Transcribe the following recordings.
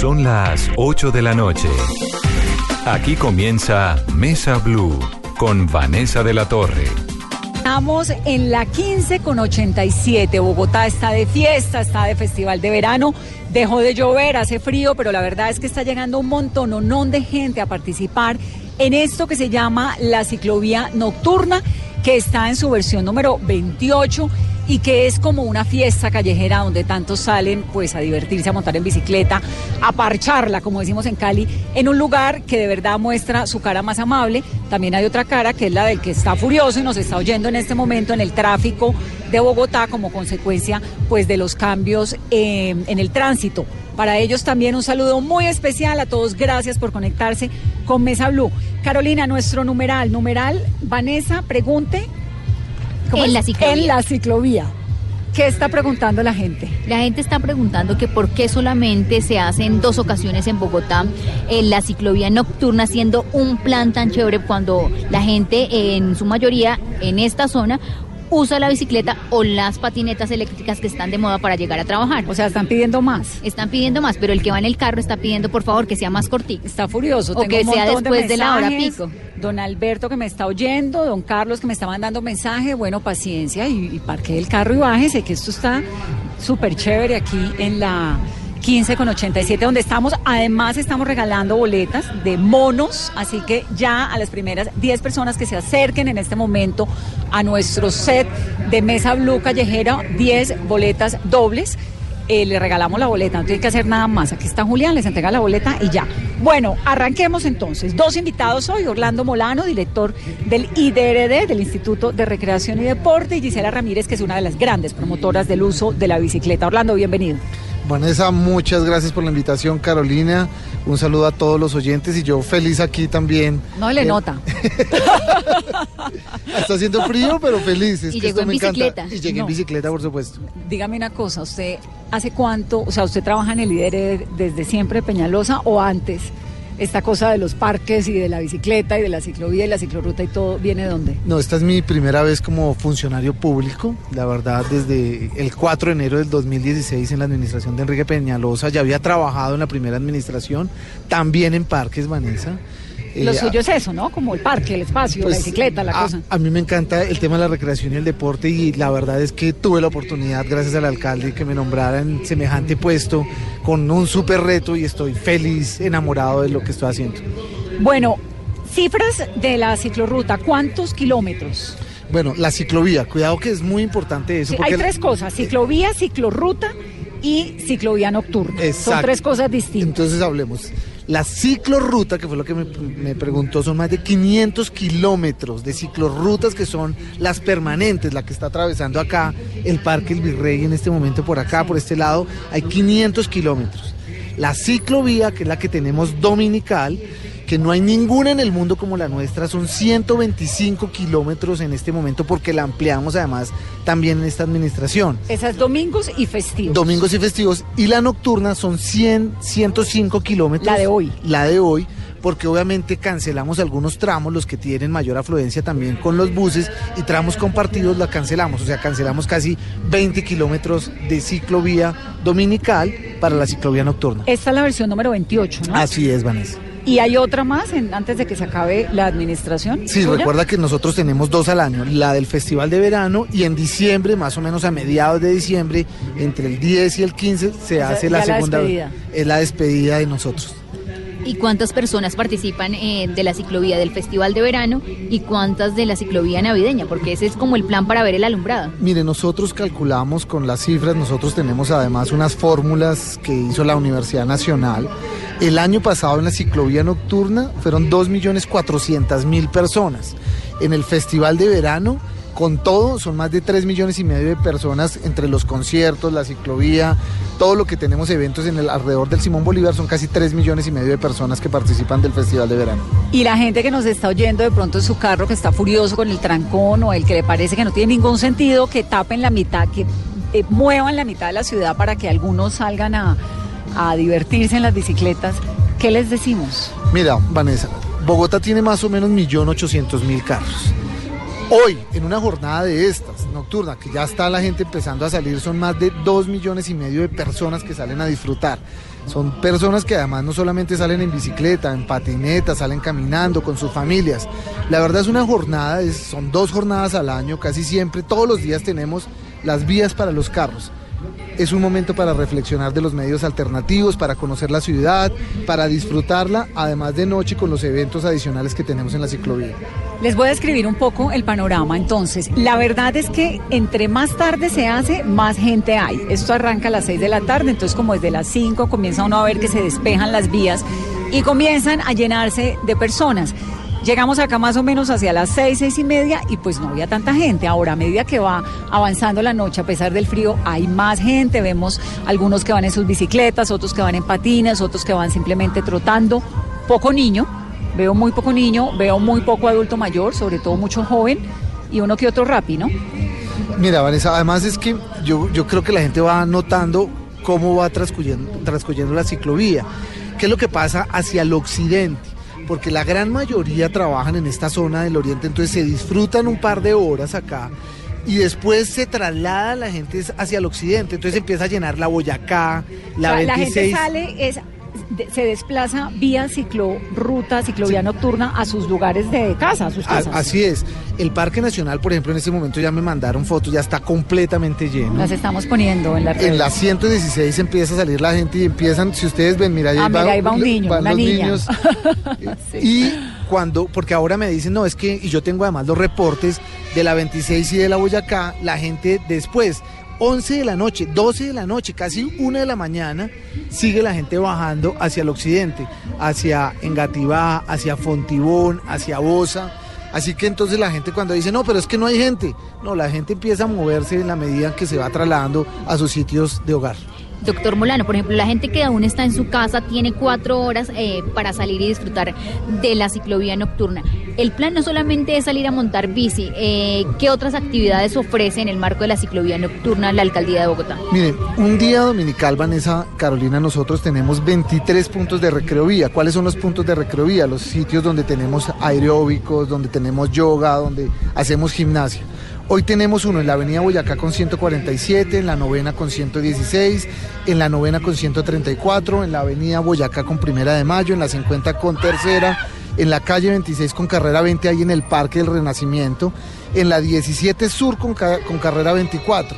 Son las 8 de la noche. Aquí comienza Mesa Blue con Vanessa de la Torre. Estamos en la 15 con 87. Bogotá está de fiesta, está de festival de verano. Dejó de llover, hace frío, pero la verdad es que está llegando un montón de gente a participar en esto que se llama la ciclovía nocturna, que está en su versión número 28 y que es como una fiesta callejera donde tantos salen pues a divertirse, a montar en bicicleta, a parcharla, como decimos en Cali, en un lugar que de verdad muestra su cara más amable. También hay otra cara que es la del que está furioso y nos está oyendo en este momento en el tráfico de Bogotá como consecuencia pues de los cambios eh, en el tránsito. Para ellos también un saludo muy especial a todos. Gracias por conectarse con Mesa Blue. Carolina, nuestro numeral, numeral, Vanessa, pregunte en la ciclovía. En la ciclovía. ¿Qué está preguntando la gente? La gente está preguntando que por qué solamente se hace en dos ocasiones en Bogotá en la ciclovía nocturna, siendo un plan tan chévere cuando la gente en su mayoría en esta zona usa la bicicleta o las patinetas eléctricas que están de moda para llegar a trabajar. O sea, están pidiendo más. Están pidiendo más, pero el que va en el carro está pidiendo por favor que sea más cortito. Está furioso. O que sea después de, la hora pico. Don Alberto que me está oyendo, don Carlos que me está mandando mensaje, bueno, paciencia y, y parque el carro y bájese, que esto está súper chévere aquí en la 15 con 87 donde estamos. Además estamos regalando boletas de monos, así que ya a las primeras 10 personas que se acerquen en este momento a nuestro set de Mesa Blue Callejera, 10 boletas dobles. Eh, le regalamos la boleta, no tiene que hacer nada más. Aquí está Julián, les entrega la boleta y ya. Bueno, arranquemos entonces. Dos invitados hoy, Orlando Molano, director del IDRD, del Instituto de Recreación y Deporte, y Gisela Ramírez, que es una de las grandes promotoras del uso de la bicicleta. Orlando, bienvenido. Vanessa, muchas gracias por la invitación, Carolina. Un saludo a todos los oyentes y yo feliz aquí también. No le nota. Está haciendo frío, pero feliz. y llegó en bicicleta. Y llegué en bicicleta, por supuesto. Dígame una cosa, ¿usted hace cuánto, o sea, usted trabaja en el líder desde siempre Peñalosa o antes? Esta cosa de los parques y de la bicicleta y de la ciclovía y la ciclorruta y todo viene de dónde? No, esta es mi primera vez como funcionario público. La verdad, desde el 4 de enero del 2016 en la administración de Enrique Peñalosa ya había trabajado en la primera administración, también en parques, Vanessa. Lo eh, suyo es eso, ¿no? Como el parque, el espacio, la pues, bicicleta, la cosa. A mí me encanta el tema de la recreación y el deporte y la verdad es que tuve la oportunidad, gracias al alcalde, que me nombrara en semejante puesto con un súper reto y estoy feliz, enamorado de lo que estoy haciendo. Bueno, cifras de la ciclorruta, ¿cuántos kilómetros? Bueno, la ciclovía, cuidado que es muy importante eso. hay tres cosas, ciclovía, ciclorruta y ciclovía nocturna. Son tres cosas distintas. Entonces hablemos. La ciclorruta, que fue lo que me, preguntó, son más de 500 kilómetros de ciclorrutas que son las permanentes, la que está atravesando acá el Parque El Virrey en este momento por acá, por este lado, hay 500 kilómetros. La ciclovía, que es la que tenemos dominical, que no hay ninguna en el mundo como la nuestra, son 125 kilómetros en este momento porque la ampliamos además también en esta administración. Esas domingos y festivos. Domingos y festivos. Y la nocturna son 100, 105 kilómetros. La de hoy. La de hoy porque obviamente cancelamos algunos tramos, los que tienen mayor afluencia también con los buses, y tramos compartidos la cancelamos, o sea, cancelamos casi 20 kilómetros de ciclovía dominical para la ciclovía nocturna. Esta es la versión número 28, ¿no? Así es, Vanessa. ¿Y hay otra más antes de que se acabe la administración? Sí, recuerda que nosotros tenemos dos al año, la del Festival de Verano y en diciembre, más o menos a mediados de diciembre, entre el 10 y el 15, se hace la segunda. La es la despedida de nosotros. ¿Y cuántas personas participan eh, de la ciclovía del Festival de Verano y cuántas de la ciclovía navideña? Porque ese es como el plan para ver el alumbrado. Mire, nosotros calculamos con las cifras, nosotros tenemos además unas fórmulas que hizo la Universidad Nacional. El año pasado en la ciclovía nocturna fueron 2.400.000 personas. En el Festival de Verano con todo, son más de 3 millones y medio de personas entre los conciertos, la ciclovía, todo lo que tenemos eventos en el alrededor del Simón Bolívar, son casi 3 millones y medio de personas que participan del Festival de Verano. Y la gente que nos está oyendo de pronto en su carro, que está furioso con el trancón o el que le parece que no tiene ningún sentido, que tapen la mitad, que eh, muevan la mitad de la ciudad para que algunos salgan a, a divertirse en las bicicletas, ¿qué les decimos? Mira, Vanessa, Bogotá tiene más o menos 1.800.000 carros. Hoy, en una jornada de estas, nocturna, que ya está la gente empezando a salir, son más de 2 millones y medio de personas que salen a disfrutar. Son personas que además no solamente salen en bicicleta, en patineta, salen caminando con sus familias. La verdad es una jornada, son dos jornadas al año, casi siempre, todos los días tenemos las vías para los carros. Es un momento para reflexionar de los medios alternativos, para conocer la ciudad, para disfrutarla, además de noche con los eventos adicionales que tenemos en la ciclovía. Les voy a describir un poco el panorama. Entonces, la verdad es que entre más tarde se hace, más gente hay. Esto arranca a las 6 de la tarde, entonces como desde las 5 comienza uno a ver que se despejan las vías y comienzan a llenarse de personas. Llegamos acá más o menos hacia las 6, 6 y media y pues no había tanta gente. Ahora, a medida que va avanzando la noche, a pesar del frío, hay más gente. Vemos algunos que van en sus bicicletas, otros que van en patines, otros que van simplemente trotando. Poco niño, Veo muy poco niño, veo muy poco adulto mayor, sobre todo mucho joven y uno que otro rapi, ¿no? Mira, Vanessa, además es que yo, yo creo que la gente va notando cómo va transcurriendo, transcurriendo la ciclovía. ¿Qué es lo que pasa hacia el occidente? Porque la gran mayoría trabajan en esta zona del oriente, entonces se disfrutan un par de horas acá y después se traslada la gente hacia el occidente, entonces empieza a llenar la Boyacá, la O sea, 26. gente sale, es, de- se desplaza vía ciclorruta, ciclovía nocturna a sus lugares de casa, a sus A- casas. Así es. El Parque Nacional, por ejemplo, en este momento ya me mandaron fotos, ya está completamente lleno. Las estamos poniendo en la red. En la 116 empieza a salir la gente y empiezan, si ustedes ven, mira, ahí, Ah, mira, ahí va un niño, van una los niña. niños. Sí. Y cuando, porque ahora me dicen, no, es que, y yo tengo además los reportes de la 26 y de la Boyacá, la gente después, 11 de la noche, 12 de la noche, casi 1 de la mañana, sigue la gente bajando hacia el occidente, hacia Engativá, hacia Fontibón, hacia Bosa. Así que entonces la gente cuando dice, no, pero es que no hay gente, no, la gente empieza a moverse en la medida que se va trasladando a sus sitios de hogar. Doctor Molano, por ejemplo, la gente que aún está en su casa tiene cuatro horas eh, para salir y disfrutar de la ciclovía nocturna. El plan no solamente es salir a montar bici, eh, ¿qué otras actividades ofrece en el marco de la ciclovía nocturna la alcaldía de Bogotá? Miren, un día dominical, Vanessa, Carolina, nosotros tenemos 23 puntos de recreovía. ¿Cuáles son los puntos de recreovía? Los sitios donde tenemos aeróbicos, donde tenemos yoga, donde hacemos gimnasia. Hoy tenemos uno en la avenida Boyacá con 147, en la novena con 116, en la novena con 134, en la avenida Boyacá con primera de mayo, en la 50 con tercera, en la calle 26 con carrera 20 ahí en el Parque del Renacimiento, en la 17 Sur con, ca- con carrera 24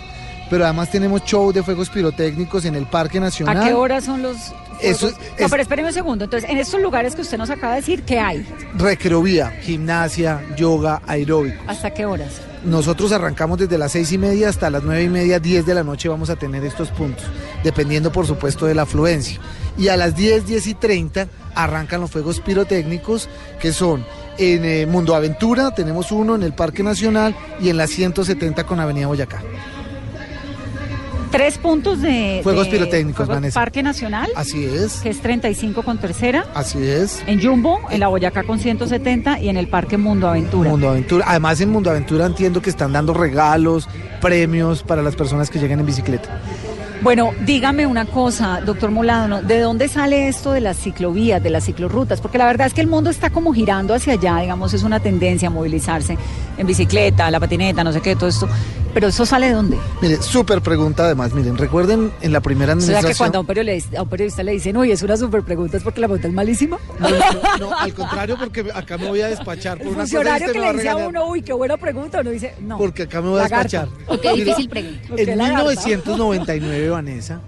pero además tenemos show de fuegos pirotécnicos en el Parque Nacional. ¿A qué hora son los Eso? No, pero espéreme un segundo. Entonces, en estos lugares que usted nos acaba de decir, ¿qué hay? Recreovía, gimnasia, yoga, aeróbico. ¿Hasta qué horas? Nosotros arrancamos desde las seis y media hasta las nueve y media, 10 de la noche vamos a tener estos puntos, dependiendo por supuesto de la afluencia. Y a las 10, 10 y 30 arrancan los fuegos pirotécnicos, que son en eh, Mundo Aventura, tenemos uno en el Parque Nacional y en la 170 con Avenida Boyacá. Tres puntos de... Fuegos de pirotécnicos, fuegos Vanessa. Parque Nacional, Así es, que es 35 con tercera. así es. En Jumbo, en la Boyacá con 170 y en el Parque Mundo Aventura. Mundo Aventura. Además en Mundo Aventura entiendo que están dando regalos, premios para las personas que llegan en bicicleta. Bueno, dígame una cosa, doctor Molano, ¿de dónde sale esto de las ciclovías, de las ciclorrutas? Porque la verdad es que el mundo está como girando hacia allá, digamos, es una tendencia a movilizarse en bicicleta, la patineta, no sé qué, todo esto. Pero eso sale de dónde? Mire, súper pregunta además, miren, recuerden en la primera administración... O sea que cuando a un, periodista, a un periodista le dicen, uy, es una súper pregunta, ¿es porque la pregunta es malísima? No, al contrario, porque acá me voy a despachar. Por el una funcionario cosa, este que le dice a, uno, uy, qué buena pregunta, uno dice, no. Porque acá me voy a despachar. Porque difícil pregunta. en 1999 de Vanessa,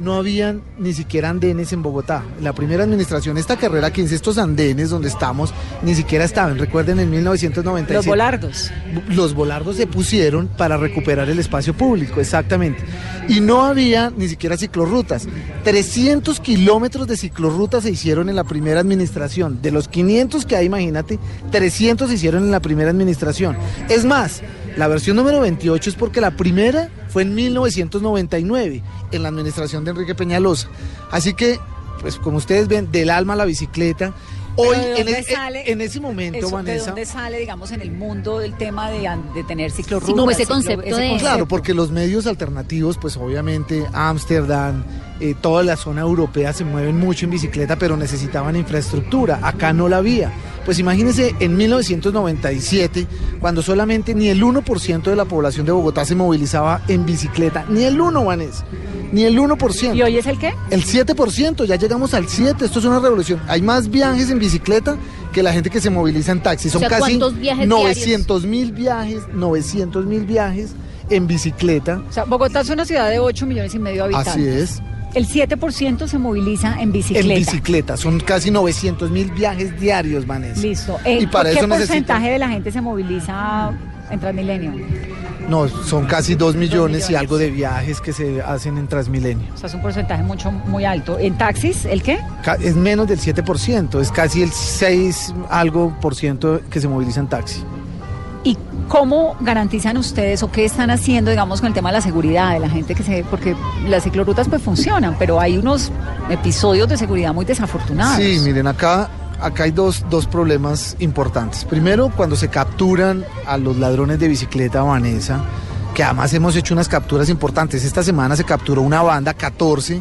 no habían ni siquiera andenes en Bogotá. La primera administración, esta carrera 15, estos andenes donde estamos, ni siquiera estaban. Recuerden en 1997. Los volardos. Los volardos se pusieron para recuperar el espacio público, exactamente. Y no había ni siquiera ciclorrutas. 300 kilómetros de ciclorrutas se hicieron en la primera administración. De los 500 que hay, imagínate, 300 se hicieron en la primera administración. Es más, la versión número 28 es porque la primera fue en 1999, en la administración de Enrique Peñalosa. Así que, pues como ustedes ven, del alma a la bicicleta. Hoy, Pero ¿de en, dónde sale en ese momento, Eso, ¿De Vanessa. dónde sale, digamos, en el mundo el tema de, de tener ciclorrutas? como ese ciclo- concepto de- Claro, porque los medios alternativos, pues obviamente Ámsterdam, eh, toda la zona europea se mueven mucho en bicicleta, pero necesitaban infraestructura. Acá no la había. Pues imagínense en 1997, cuando solamente ni el 1% de la población de Bogotá se movilizaba en bicicleta, ni el 1, Vanessa, ni el 1%. ¿Y hoy es el qué? El 7%, ya llegamos al 7, esto es una revolución. Hay más viajes en bicicleta que la gente que se moviliza en taxi. Son O sea, casi ¿cuántos viajes 900 mil viajes, 900 mil viajes en bicicleta. O sea, Bogotá es una ciudad de 8 millones y medio de habitantes. Así es. El 7% se moviliza en bicicleta. En bicicleta, son casi 900 mil viajes diarios, Vanessa. Listo. Eh, Y para ¿Qué eso porcentaje de la gente se moviliza en Transmilenio? No, son casi 2 millones, y algo de viajes que se hacen en Transmilenio. O sea, es un porcentaje mucho, muy alto. ¿En taxis, el qué? Es menos del 7%, es casi el 6 algo por ciento que se moviliza en taxi. ¿Y cómo garantizan ustedes o qué están haciendo, digamos, con el tema de la seguridad de la gente que se... Porque las ciclorrutas pues funcionan, pero hay unos episodios de seguridad muy desafortunados. Sí, miren, acá, acá hay dos, dos problemas importantes. Primero, cuando se capturan a los ladrones de bicicleta, Vanessa, que además hemos hecho unas capturas importantes. Esta semana se capturó una banda, 14,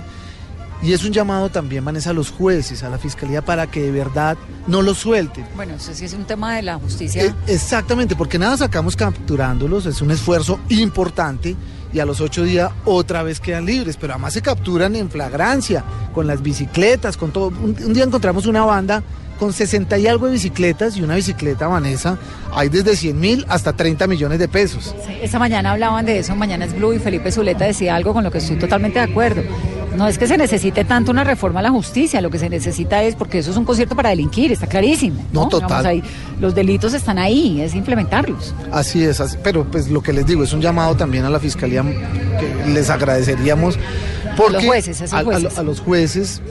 y es un llamado también, Vanessa, a los jueces, a la fiscalía, para que de verdad no los suelten. Bueno, eso sí es un tema de la justicia. Eh, exactamente, porque nada sacamos capturándolos, es un esfuerzo importante y a los ocho días otra vez quedan libres, pero además se capturan en flagrancia, con las bicicletas, con todo. Un, un día encontramos una banda con 60 y algo de bicicletas y una bicicleta, Vanessa, hay desde 100 mil hasta 30 millones de pesos. Sí, esta mañana hablaban de eso, Mañana es Blue, y Felipe Zuleta decía algo con lo que estoy totalmente de acuerdo. No es que se necesite tanto una reforma a la justicia, lo que se necesita es, porque eso es un concierto para delinquir, está clarísimo. No, total. Digamos, ahí, los delitos están ahí, es implementarlos. Así es, así- pero pues lo que les digo es un llamado también a la fiscalía que les agradeceríamos porque los jueces, a- a lo- jueces. a los jueces,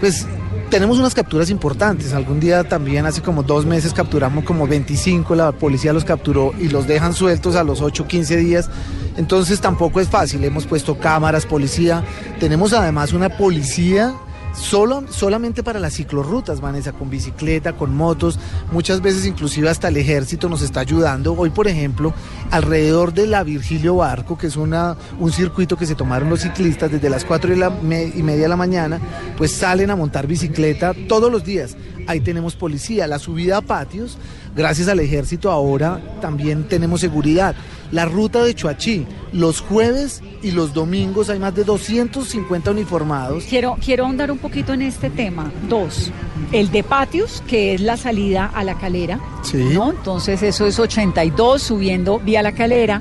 pues tenemos unas capturas importantes. Algún día también, hace como dos meses, capturamos como 25, la policía los capturó y los dejan sueltos a los 8, 15 días. Entonces tampoco es fácil. Hemos puesto cámaras, policía. Tenemos además una policía solo, solamente para las ciclorrutas, Vanessa, con bicicleta, con motos, muchas veces inclusive hasta el ejército nos está ayudando. Hoy, por ejemplo, alrededor de la Virgilio Barco, que es una, un circuito que se tomaron los ciclistas desde las 4 y, la me- y media de la mañana, pues salen a montar bicicleta todos los días. Ahí tenemos policía, la subida a patios, gracias al ejército ahora también tenemos seguridad. La ruta de Chuachí, los jueves y los domingos hay más de 250 uniformados. Quiero, quiero ahondar un poquito en este tema. Dos, el de patios, que es la salida a la calera. Sí. ¿no? Entonces eso es 82 subiendo vía la calera.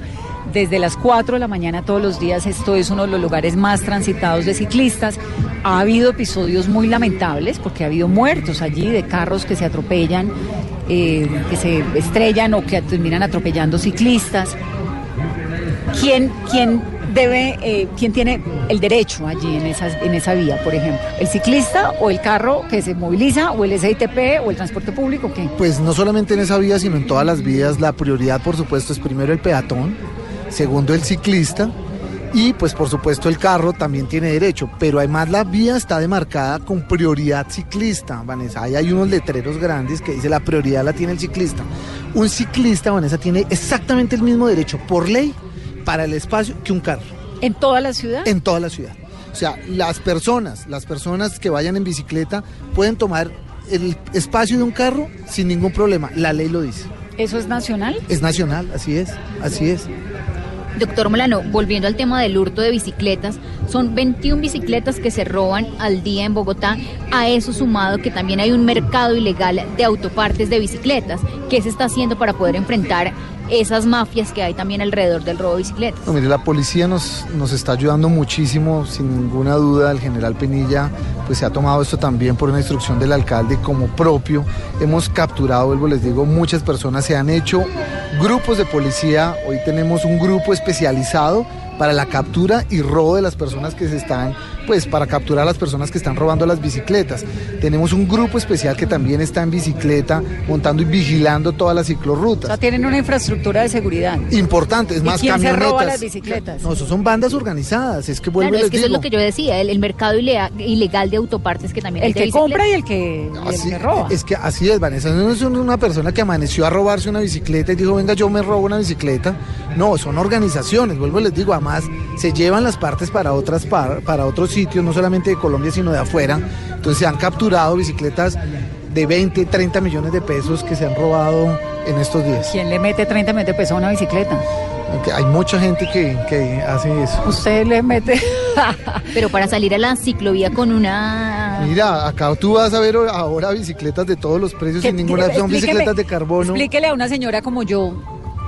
Desde las 4 de la mañana todos los días, esto es uno de los lugares más transitados de ciclistas. Ha habido episodios muy lamentables porque ha habido muertos allí de carros que se atropellan, eh, que se estrellan o que terminan atropellando ciclistas. ¿Quién, quién debe, eh, quién tiene el derecho allí en, esas, en esa vía, por ejemplo? ¿El ciclista o el carro que se moviliza o el SITP o el transporte público? Pues no solamente en esa vía, sino en todas las vías, la prioridad por supuesto es primero el peatón, segundo el ciclista y pues por supuesto el carro también tiene derecho, pero además la vía está demarcada con prioridad ciclista, Vanessa. Ahí hay unos letreros grandes que dice la prioridad la tiene el ciclista. Un ciclista, Vanessa, tiene exactamente el mismo derecho por ley para el espacio que un carro ¿En toda la ciudad? en toda la ciudad. O sea, las personas, las personas que vayan en bicicleta pueden tomar el espacio de un carro sin ningún problema. La ley lo dice. ¿Eso es nacional? Es nacional, así es, así es. Doctor Molano, volviendo al tema del hurto de bicicletas, son 21 bicicletas que se roban al día en Bogotá. A eso sumado que también hay un mercado ilegal de autopartes de bicicletas. ¿Qué se está haciendo para poder enfrentar esas mafias que hay también alrededor del robo de bicicletas? Mire, la policía nos, nos está ayudando muchísimo, sin ninguna duda. El general Penilla pues se ha tomado esto también por una instrucción del alcalde como propio. Hemos capturado, vuelvo, les digo, muchas personas. Se han hecho grupos de policía. Hoy tenemos un grupo especializado para la captura y robo de las personas que se están, pues para capturar a las personas que están robando las bicicletas. Tenemos un grupo especial que también está en bicicleta, montando y vigilando todas las O sea, ciclorrutas. tienen una infraestructura de seguridad. Importante, es ¿Y más quién se roba las bicicletas? No, eso son bandas organizadas, es que vuelvo Claro, y es les que eso es lo que yo decía, el, el mercado ilegal de autopartes que también hay El que compra y el que, y el Así- que roba. Es que así es, Vanessa. No es una persona que amaneció a robarse una bicicleta y dijo, venga, yo me robo una bicicleta. No, son organizaciones, vuelvo y les digo, además se llevan las partes para otras par- para otros sitios, no solamente de Colombia, sino de afuera. Entonces se han capturado bicicletas de 20, 30 millones de pesos que se han robado en estos días. ¿Quién le mete 30 millones de pesos a una bicicleta? Hay mucha gente que, que hace eso. Usted le mete... Pero para salir a la ciclovía con una... Mira, acá tú vas a ver ahora bicicletas de todos los precios sin ninguna son bicicletas de carbono. Explíquele a una señora como yo,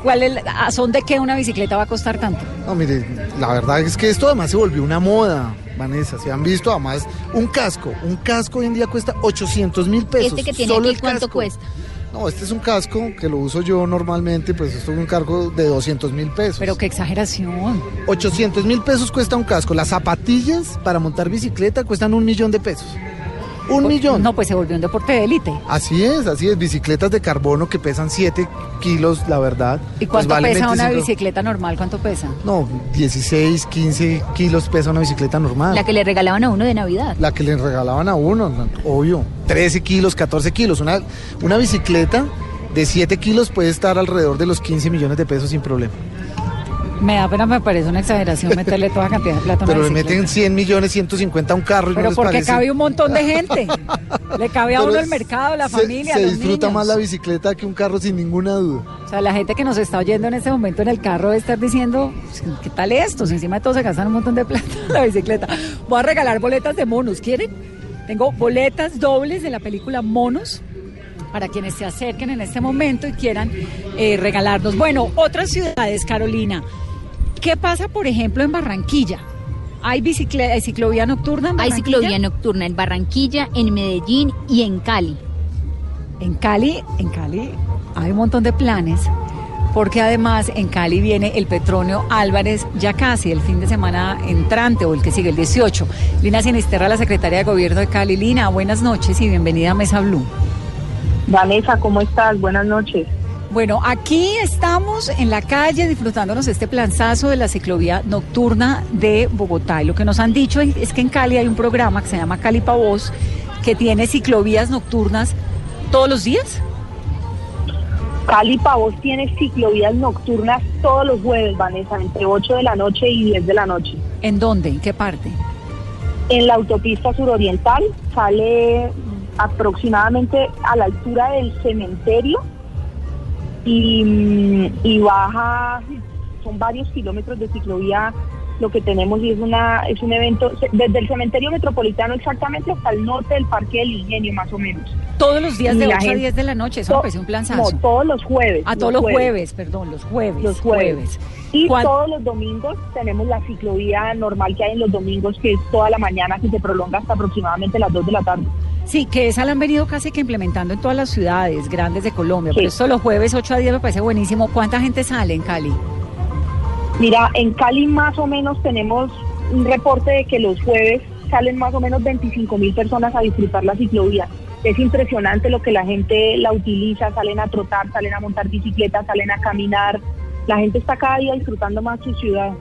¿cuál es, la- a son de qué una bicicleta va a costar tanto? No, mire, la verdad es que esto además se volvió una moda, Vanessa. Se han visto además un casco. Un casco hoy en día cuesta 800 mil pesos. Este que tiene solo aquí, el ¿cuánto casco. cuesta? No, este es un casco que lo uso yo normalmente, pues esto es un cargo de 200 mil pesos. Pero qué exageración. 800 mil pesos cuesta un casco. Las zapatillas para montar bicicleta cuestan un millón de pesos. Un millón. No, pues se volvió un deporte de élite. Así es, así es. Bicicletas de carbono que pesan 7 kilos, la verdad. ¿Y pues cuánto pesa una 25. bicicleta normal? ¿Cuánto pesa? No, 16, 15 kilos pesa una bicicleta normal. La que le regalaban a uno de Navidad. La que le regalaban a uno, no, obvio. 13 kilos, 14 kilos. Una, una bicicleta de 7 kilos puede estar alrededor de los 15 millones de pesos sin problema. Me da pena, me parece una exageración meterle toda cantidad de plata Pero le meten 100 millones, 150 a un carro y no Pero les porque parece. cabe un montón de gente. Le cabe a Pero uno el mercado, la se- familia, Se los disfruta niños. más la bicicleta que un carro sin ninguna duda. O sea, la gente que nos está oyendo en este momento en el carro debe estar diciendo, ¿qué tal esto? Si encima de todo se gastan un montón de plata en la bicicleta. Voy a regalar boletas de monos, ¿quieren? Tengo boletas dobles de la película Monos para quienes se acerquen en este momento y quieran eh, regalarnos. Bueno, otras ciudades, Carolina. ¿Qué pasa, por ejemplo, en Barranquilla? ¿Hay, bicicle- hay ciclovía nocturna en Hay Barranquilla? ciclovía nocturna en Barranquilla, en Medellín y en Cali. En Cali, en Cali hay un montón de planes, porque además en Cali viene el Petronio Álvarez ya casi el fin de semana entrante o el que sigue, el 18. Lina Sinisterra, la secretaria de Gobierno de Cali. Lina, buenas noches y bienvenida a Mesa Blue. Vanessa, ¿cómo estás? Buenas noches. Bueno, aquí estamos en la calle disfrutándonos este planzazo de la ciclovía nocturna de Bogotá. Y lo que nos han dicho es que en Cali hay un programa que se llama Cali Pa' Voz, que tiene ciclovías nocturnas todos los días. Cali Pavos tiene ciclovías nocturnas todos los jueves, Vanessa, entre 8 de la noche y 10 de la noche. ¿En dónde? ¿En qué parte? En la autopista suroriental sale aproximadamente a la altura del cementerio y, y baja, son varios kilómetros de ciclovía lo que tenemos y es una es un evento desde el cementerio metropolitano exactamente hasta el norte del Parque del Ingenio más o menos. Todos los días de la 8 a gente- 10 de la noche, eso parece un No, planzazo. todos los jueves. A todos los jueves. perdón, los jueves. Los jueves. Y ¿Cuán- todos los domingos tenemos la ciclovía normal que hay en los domingos, que es toda la mañana, que se prolonga hasta aproximadamente las 2 de la tarde. Sí, que esa la han venido casi que implementando en todas las ciudades grandes de Colombia. Sí. Pero esto los jueves 8 a 10 me parece buenísimo. ¿Cuánta gente sale en Cali? Mira, en Cali más o menos tenemos un reporte de que los jueves salen más o menos 25 mil personas a disfrutar la ciclovía. Es impresionante lo que la gente la utiliza, salen a trotar, salen a montar bicicletas, salen a caminar. La gente está cada día disfrutando más su ciudad.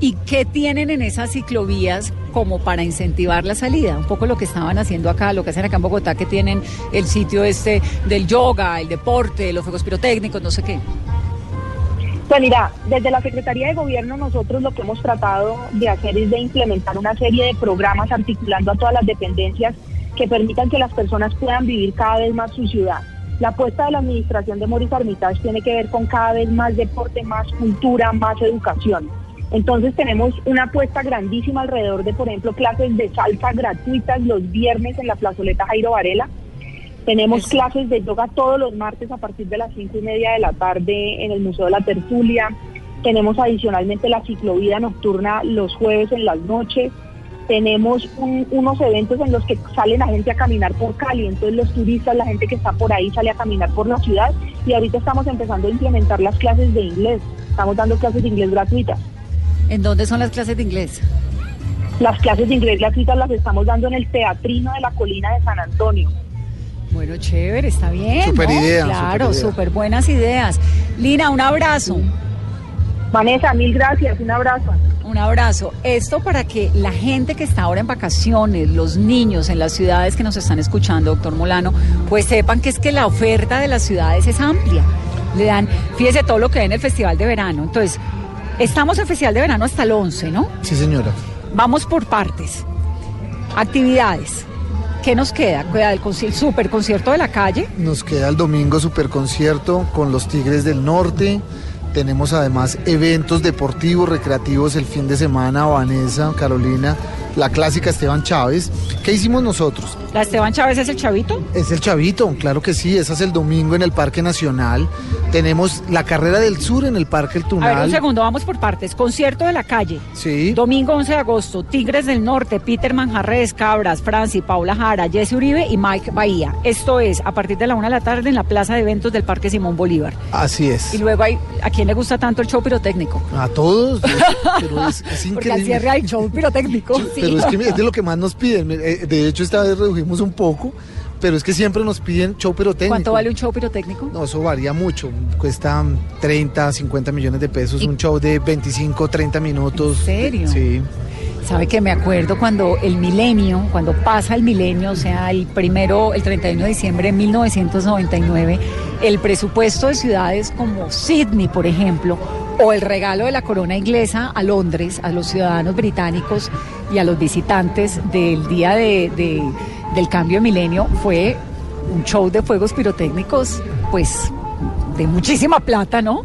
¿Y qué tienen en esas ciclovías como para incentivar la salida? Un poco lo que estaban haciendo acá, lo que hacen acá en Bogotá, que tienen el sitio este del yoga, el deporte, los fuegos pirotécnicos, no sé qué. Pues mira, desde la Secretaría de Gobierno nosotros lo que hemos tratado de hacer es de implementar una serie de programas articulando a todas las dependencias que permitan que las personas puedan vivir cada vez más su ciudad. La apuesta de la administración de Maurice Armitage tiene que ver con cada vez más deporte, más cultura, más educación. Entonces tenemos una apuesta grandísima alrededor de, por ejemplo, clases de salsa gratuitas los viernes en la plazoleta Jairo Varela. Tenemos clases de yoga todos los martes a partir de las cinco y media de la tarde en el Museo de la Tertulia. Tenemos adicionalmente la ciclovida nocturna los jueves en las noches. Tenemos un- unos eventos en los que sale la gente a caminar por Cali, entonces los turistas, la gente que está por ahí sale a caminar por la ciudad y ahorita estamos empezando a implementar las clases de inglés. Estamos dando clases de inglés gratuitas. ¿En dónde son las clases de inglés? Las clases de inglés gratuitas las estamos dando en el Teatrino de la Colina de San Antonio. Bueno, chévere, está bien. Super ¿no? idea, Claro, súper buenas ideas. Lina, un abrazo. Vanessa, mil gracias, un abrazo. Un abrazo. Esto para que la gente que está ahora en vacaciones, los niños en las ciudades que nos están escuchando, doctor Molano, pues sepan que es que la oferta de las ciudades es amplia. Le dan, fíjese todo lo que hay en el Festival de Verano. Entonces, estamos en Festival de Verano hasta el 11, ¿no? Sí, señora. Vamos por partes. Actividades. ¿Qué nos queda? Queda el, super concierto de la calle. Nos queda el domingo super concierto con los Tigres del Norte. Tenemos además eventos deportivos, recreativos el fin de semana, Vanessa, Carolina, la clásica Esteban Chávez. ¿Qué hicimos nosotros? La Esteban Chávez es el chavito. Es el Chavito, claro que sí, esa es el domingo en el Parque Nacional. Tenemos la carrera del sur en el Parque El A ver, un Tunal. segundo, vamos por partes. Concierto de la calle. Sí. Domingo 11 de agosto, Tigres del Norte, Peter Manjarres, Cabras, Franci, Paula Jara, Jesse Uribe y Mike Bahía. Esto es a partir de la una de la tarde en la Plaza de Eventos del Parque Simón Bolívar. Así es. Y luego hay, ¿a quién le gusta tanto el show pirotécnico? A todos, pero es, es Porque al increíble. cierre hay show pirotécnico. Pero es que es de lo que más nos piden. Eh, De hecho, esta vez redujimos un poco, pero es que siempre nos piden show pirotécnico. ¿Cuánto vale un show pirotécnico? No, eso varía mucho. Cuesta 30, 50 millones de pesos. Un show de 25, 30 minutos. ¿En serio? Sí. Sabe que me acuerdo cuando el milenio, cuando pasa el milenio, o sea, el primero, el 31 de diciembre de 1999, el presupuesto de ciudades como Sydney, por ejemplo, o el regalo de la corona inglesa a Londres, a los ciudadanos británicos y a los visitantes del día de- de- del cambio de milenio, fue un show de fuegos pirotécnicos, pues, de muchísima plata, ¿no?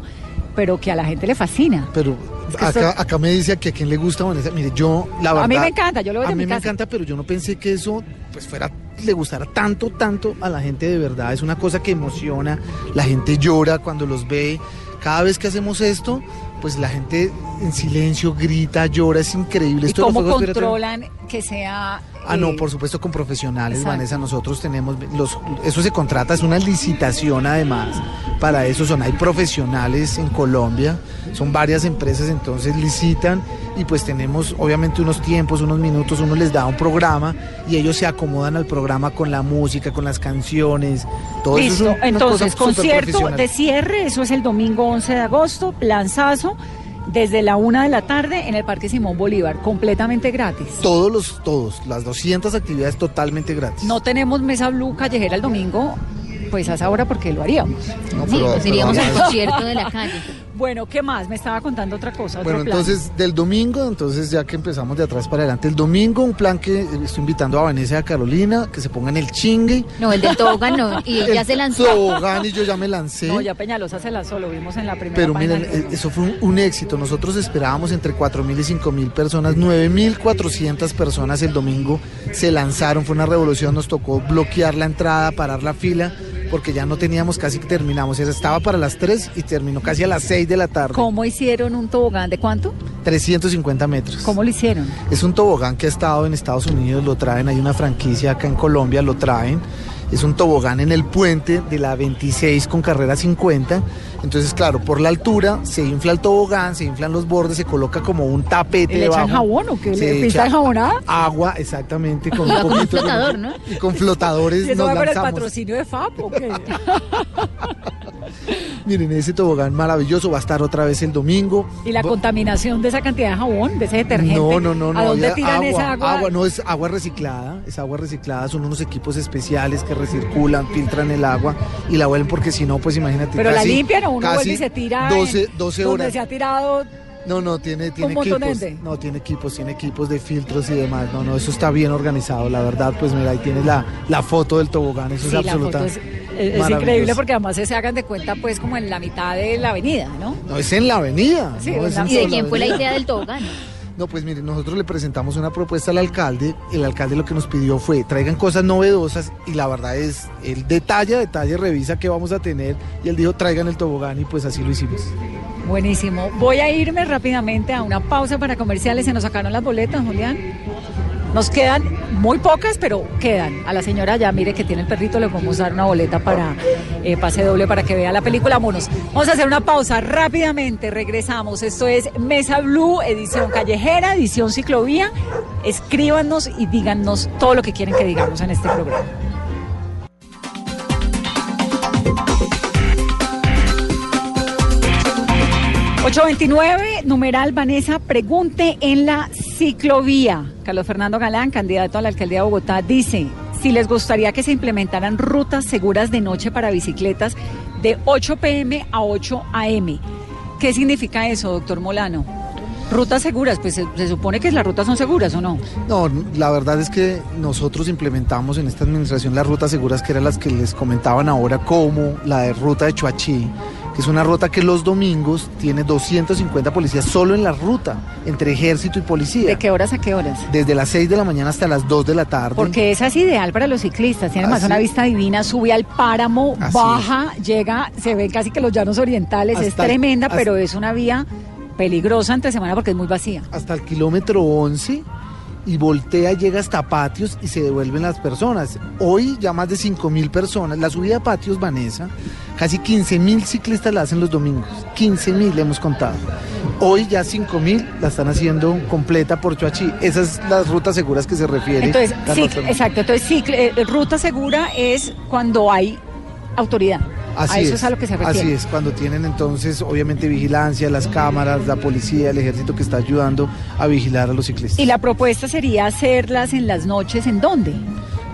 Pero que a la gente le fascina. Pero Es que acá, acá me dice que a quién le gusta Vanessa. Mire, yo, la verdad. A mí me encanta, yo lo veo A mí mi me casa. encanta, pero yo no pensé que eso pues fuera le gustara tanto, tanto a la gente de verdad. Es una cosa que emociona, la gente llora cuando los ve. Cada vez que hacemos esto, pues la gente en silencio grita, llora, es increíble. ¿Y Esto cómo controlan que sea... Ah, no, por supuesto con profesionales, exacto. Vanessa. Nosotros tenemos los, eso se contrata, es una licitación además. Para eso son, hay profesionales en Colombia, son varias empresas, entonces licitan y pues tenemos obviamente unos tiempos, unos minutos, uno les da un programa y ellos se acomodan al programa con la música, con las canciones, todo eso es Listo, un- una entonces concierto de cierre, eso es el domingo 11 de agosto, lanzazo, desde la una de la tarde en el Parque Simón Bolívar, completamente gratis. Todos los, todos, las 200 actividades totalmente gratis. No tenemos mesa blue callejera el domingo, pues a esa hora porque lo haríamos. No, Sí, pero- pues iríamos pero al además- concierto de la calle. Bueno, ¿qué más? Me estaba contando otra cosa, otro Bueno, plan. entonces del domingo, entonces ya que empezamos de atrás para adelante, el domingo un plan que estoy invitando a Vanessa y a Carolina, que se pongan el chingue. No, el del tobogán no. Y el ya se lanzó. tobogán y yo ya me lancé. No, ya Peñalosa se lanzó, lo vimos en la primera Pero miren, eh, eso fue un, un éxito. Nosotros esperábamos entre 4.000 y 5.000 personas, 9.400 personas el domingo se lanzaron. Fue una revolución, nos tocó bloquear la entrada, parar la fila, porque ya no teníamos, casi que terminamos. Estaba para las 3 y terminó casi a las 6 de la tarde. ¿Cómo hicieron un tobogán de cuánto? 350 metros. ¿Cómo lo hicieron? Es un tobogán que ha estado en Estados Unidos, lo traen, hay una franquicia acá en Colombia, lo traen. Es un tobogán en el puente de la 26 con carrera 50. Entonces, claro, por la altura se infla el tobogán, se inflan los bordes, se coloca como un tapete ¿Y le echan jabón o qué? ¿Le pista echa enjabonada? Agua, exactamente, con un poquito flotador, ¿no? Y con flotadores ¿Y eso nos va el patrocinio de FAP o qué? Miren, ese tobogán maravilloso va a estar otra vez el domingo. ¿Y la contaminación de esa cantidad de jabón, de ese detergente? No, no, no, no. ¿A dónde tiran esa agua? no es agua reciclada, es agua reciclada, son unos equipos especiales que recirculan, filtran el agua y la vuelven porque si no, pues imagínate. Pero la casi- limpian o uno casi vuelve y se tira 12, en 12 donde horas. se ha tirado No, no, tiene, tiene equipos. No, tiene equipos, tiene equipos de filtros y demás. No, no, eso está bien organizado, la verdad, pues mira, ahí tienes la, la foto del tobogán, eso Sí, es la absoluta. foto es, increíble porque además se hagan de cuenta pues como en la mitad de la avenida, ¿no? No, es en la avenida. Sí, no, en la- ¿Y de quién fue la idea del tobogán? No, pues mire, nosotros le presentamos una propuesta al alcalde. El alcalde lo que nos pidió fue traigan cosas novedosas y la verdad es, él detalla, detalla, revisa qué vamos a tener y él dijo traigan el tobogán y pues así lo hicimos. Buenísimo. Voy a irme rápidamente a una pausa para comerciales. Se nos sacaron las boletas, Julián. Nos quedan muy pocas, pero quedan. A la señora ya, mire que tiene el perrito, le vamos a dar una boleta para eh, pase doble para que vea la película Monos. Vamos a hacer una pausa rápidamente, regresamos. Esto es Mesa Blue, edición callejera, edición ciclovía. Escríbanos y díganos todo lo que quieren que digamos en este programa. ...829, numeral Vanessa, pregunte en la ciclovía. Carlos Fernando Galán, candidato a la alcaldía de Bogotá, dice... ...si les gustaría que se implementaran rutas seguras de noche para bicicletas... ...de 8 pm a 8 am. ¿Qué significa eso, doctor Molano? Rutas seguras, pues se, se supone que las rutas son seguras o no. No, la verdad es que nosotros implementamos en esta administración las rutas seguras que eran las que les comentaban ahora, como la de ruta de Chuachí, que es una ruta que los domingos tiene 250 policías solo en la ruta, entre ejército y policía. ¿De qué horas a qué horas? Desde las 6 de la mañana hasta las 2 de la tarde. Porque esa es ideal para los ciclistas, tiene además Así- una vista divina, sube al páramo, Así baja, llega, se ve casi que los llanos orientales, es tremenda, hasta- pero es una vía peligrosa entre semana porque es muy vacía. hasta el kilómetro 11 y voltea, llega hasta patios y se devuelven las personas. Hoy ya más de 5 mil personas. La subida a patios, Vanessa, casi 15 mil ciclistas la hacen los domingos. 15 mil hemos contado. Hoy ya 5 mil la están haciendo completa por Chuachi. Esas son las rutas seguras que se refiere. Entonces, sí, exacto, entonces eh, ruta segura es cuando hay autoridad. Así a eso es. a lo que se refiere. Así es, cuando tienen entonces obviamente vigilancia, las cámaras, la policía, el ejército que está ayudando a vigilar a los ciclistas. Y la propuesta sería hacerlas en las noches, ¿en dónde?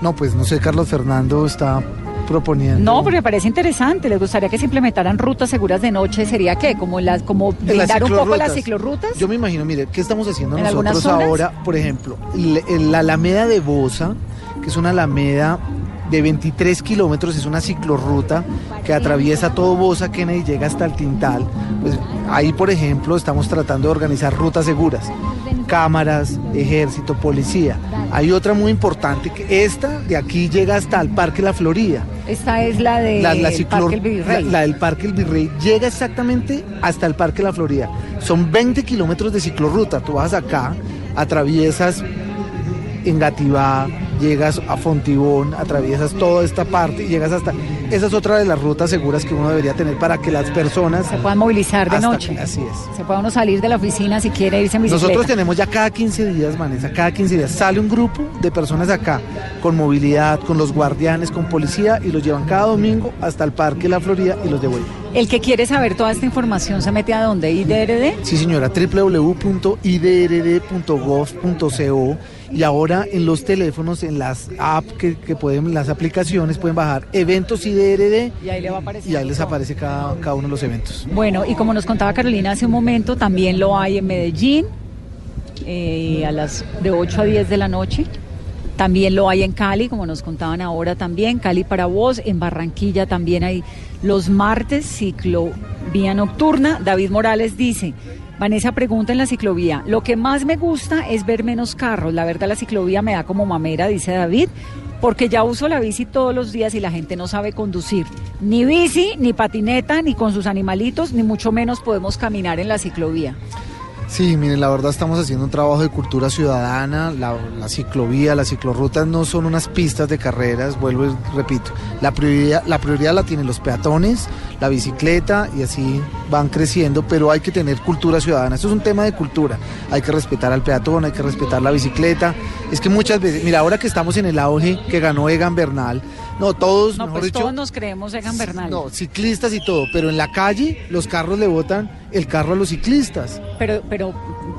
No, pues no sé, Carlos Fernando está proponiendo. No, porque me parece interesante. ¿Les gustaría que se implementaran rutas seguras de noche? ¿Sería qué? ¿Como, las, como blindar un poco las ciclorrutas. Yo me imagino, mire, ¿qué estamos haciendo ¿En algunas nosotros ahora? Por ejemplo, la Alameda de Bosa, que es una alameda de 23 kilómetros, es una ciclorruta que atraviesa todo Bosa, Kennedy y llega hasta el Tintal. Pues ahí, por ejemplo, estamos tratando de organizar rutas seguras. Cámaras, ejército, policía. Hay otra muy importante, que esta de aquí llega hasta el Parque La Florida. Esta es la de La, la ciclor- Parque El Virrey. la- la del Parque El Virrey llega exactamente hasta el Parque La Florida. Son 20 kilómetros de ciclorruta. Tú vas acá, atraviesas Engativá, llegas a Fontibón, atraviesas toda esta parte y llegas hasta... Esa es otra de las rutas seguras que uno debería tener para que las personas... se puedan movilizar de hasta- noche. Así es. Se pueda uno salir de la oficina si quiere irse en bicicleta. Nosotros tenemos ya cada 15 días, Vanessa, cada 15 días sale un grupo de personas acá con movilidad, con los guardianes, con policía y los llevan cada domingo hasta el Parque La Florida y los devuelven. El que quiere saber toda esta información se mete a dónde, IDRD. Sí, señora, www.idrd.gov.co y ahora en los teléfonos, en las apps que, que pueden, las aplicaciones pueden bajar eventos IDRD Y ahí le va y ahí les aparece cada, cada uno de los eventos. Bueno, y como nos contaba Carolina hace un momento, también lo hay en Medellín, eh, a las de 8 a 10 de la noche. También lo hay en Cali, como nos contaban ahora también, Cali para vos. En Barranquilla también hay los martes ciclovía nocturna. David Morales dice, Vanessa pregunta en la ciclovía, lo que más me gusta es ver menos carros. La verdad la ciclovía me da como mamera, dice David, porque ya uso la bici todos los días y la gente no sabe conducir. Ni bici, ni patineta, ni con sus animalitos, ni mucho menos podemos caminar en la ciclovía. Sí, miren, la verdad estamos haciendo un trabajo de cultura ciudadana, la, ciclovía, las ciclorrutas no son unas pistas de carreras, vuelvo y repito, la prioridad, la prioridad la tienen los peatones, la bicicleta y así van creciendo, pero hay que tener cultura ciudadana, esto es un tema de cultura, hay que respetar al peatón, hay que respetar la bicicleta, es que muchas veces, mira, ahora que estamos en el auge que ganó Egan Bernal, no, todos, No, mejor pues dicho, todos nos creemos Egan Bernal. no, ciclistas y todo, pero en la calle los carros le botan el carro a los ciclistas. Pero, pero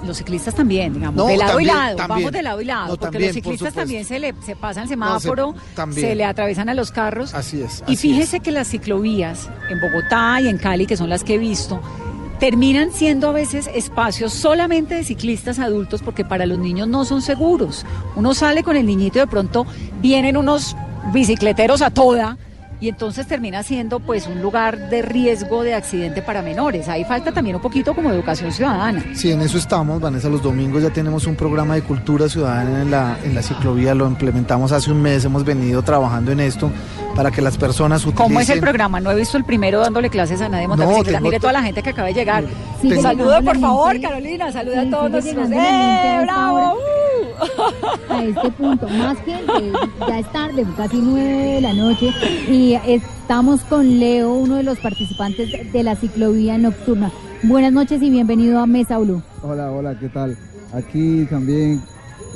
los ciclistas también, digamos, No, de lado también, y lado, también. vamos de lado y lado, No, porque también, los ciclistas también se le se pasan semáforo, también. se le atraviesan a los carros. Así es. Y fíjese es. que las ciclovías en Bogotá y en Cali, que son las que he visto, terminan siendo a veces espacios solamente de ciclistas adultos porque para los niños no son seguros. Uno sale con el niñito y de pronto vienen unos bicicleteros a toda y entonces termina siendo pues un lugar de riesgo de accidente para menores. Ahí falta también un poquito como educación ciudadana. Sí, en eso estamos, Vanessa. Los domingos ya tenemos un programa de cultura ciudadana en la, en la ciclovía. Lo implementamos hace un mes. Hemos venido trabajando en esto para que las personas utilicen. ¿Cómo es el programa? No he visto el primero dándole clases a nadie de montar No, bicicleta. Mire to- toda la gente que acaba de llegar. La por favor, gente. Carolina. Saluda Sí, a todos gente a ¡Eh, bravo! A este punto. Más gente, ya es tarde, casi nueve de la noche, y estamos con Leo, uno de los participantes de la ciclovía nocturna. Buenas noches y bienvenido a Mesa Blue. Hola, hola, ¿qué tal? Aquí también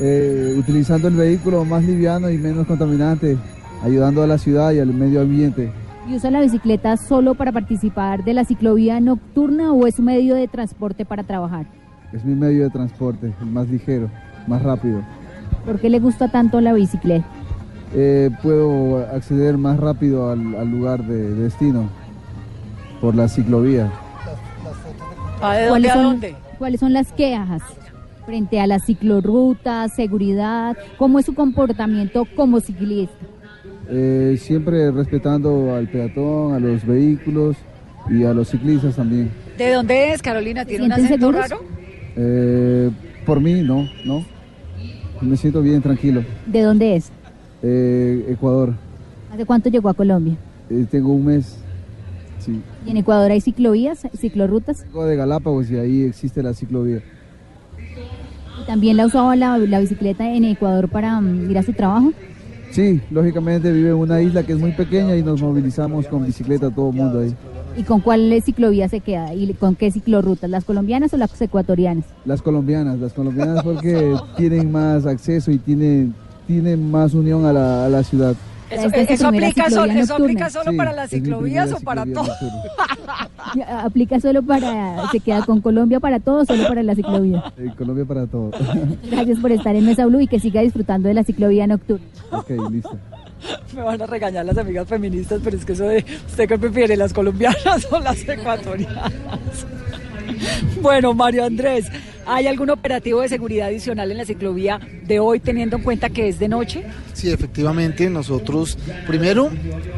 eh, utilizando el vehículo más liviano y menos contaminante, ayudando a la ciudad y al medio ambiente. ¿Y usa la bicicleta solo para participar de la ciclovía nocturna o es un medio de transporte para trabajar? Es mi medio de transporte, el más ligero, más rápido. ¿Por qué le gusta tanto la bicicleta? Eh, puedo acceder más rápido al, al lugar de destino por la ciclovía. ¿Ah, ¿De dónde ¿Cuáles a son, dónde? ¿Cuáles son las quejas frente a las ciclorrutas, seguridad? ¿Cómo es su comportamiento como ciclista? Eh, siempre respetando al peatón, a los vehículos y a los ciclistas también. ¿De dónde es, Carolina? ¿Tiene un ¿Se sienten acento seguros? raro? Eh, por mí, no, no. Me siento bien tranquilo. ¿De dónde es? Eh, Ecuador, ¿Hace cuánto llegó a Colombia? eh, tengo un mes. Sí. ¿Y en Ecuador hay ciclovías, ciclorrutas? Vengo de Galápagos y ahí existe la ciclovía. ¿Y también la usaba la, la bicicleta en Ecuador para mm, ir a su trabajo? Sí, lógicamente vive en una isla que es muy pequeña y nos movilizamos con bicicleta todo el mundo ahí. ¿Y con cuál ciclovía se queda? ¿Y con qué ciclorrutas? ¿Las colombianas o las ecuatorianas? Las colombianas, las colombianas porque tienen más acceso y tienen, tienen más unión a la, a la ciudad. Eso, su eso aplica, solo, eso aplica solo Sí, para las ciclovías o para ciclovía todo. ¿Aplica solo para, se queda con Colombia para todo o solo para la ciclovía? Colombia para todo. Gracias por estar en Mesa Blue y que siga disfrutando de la ciclovía nocturna. ok, listo. Me van a regañar las amigas feministas, pero es que eso de usted qué prefiere, las colombianas o las ecuatorianas. Bueno, Mario Andrés, ¿hay algún operativo de seguridad adicional en la ciclovía de hoy teniendo en cuenta que es de noche? Sí, efectivamente, nosotros, primero,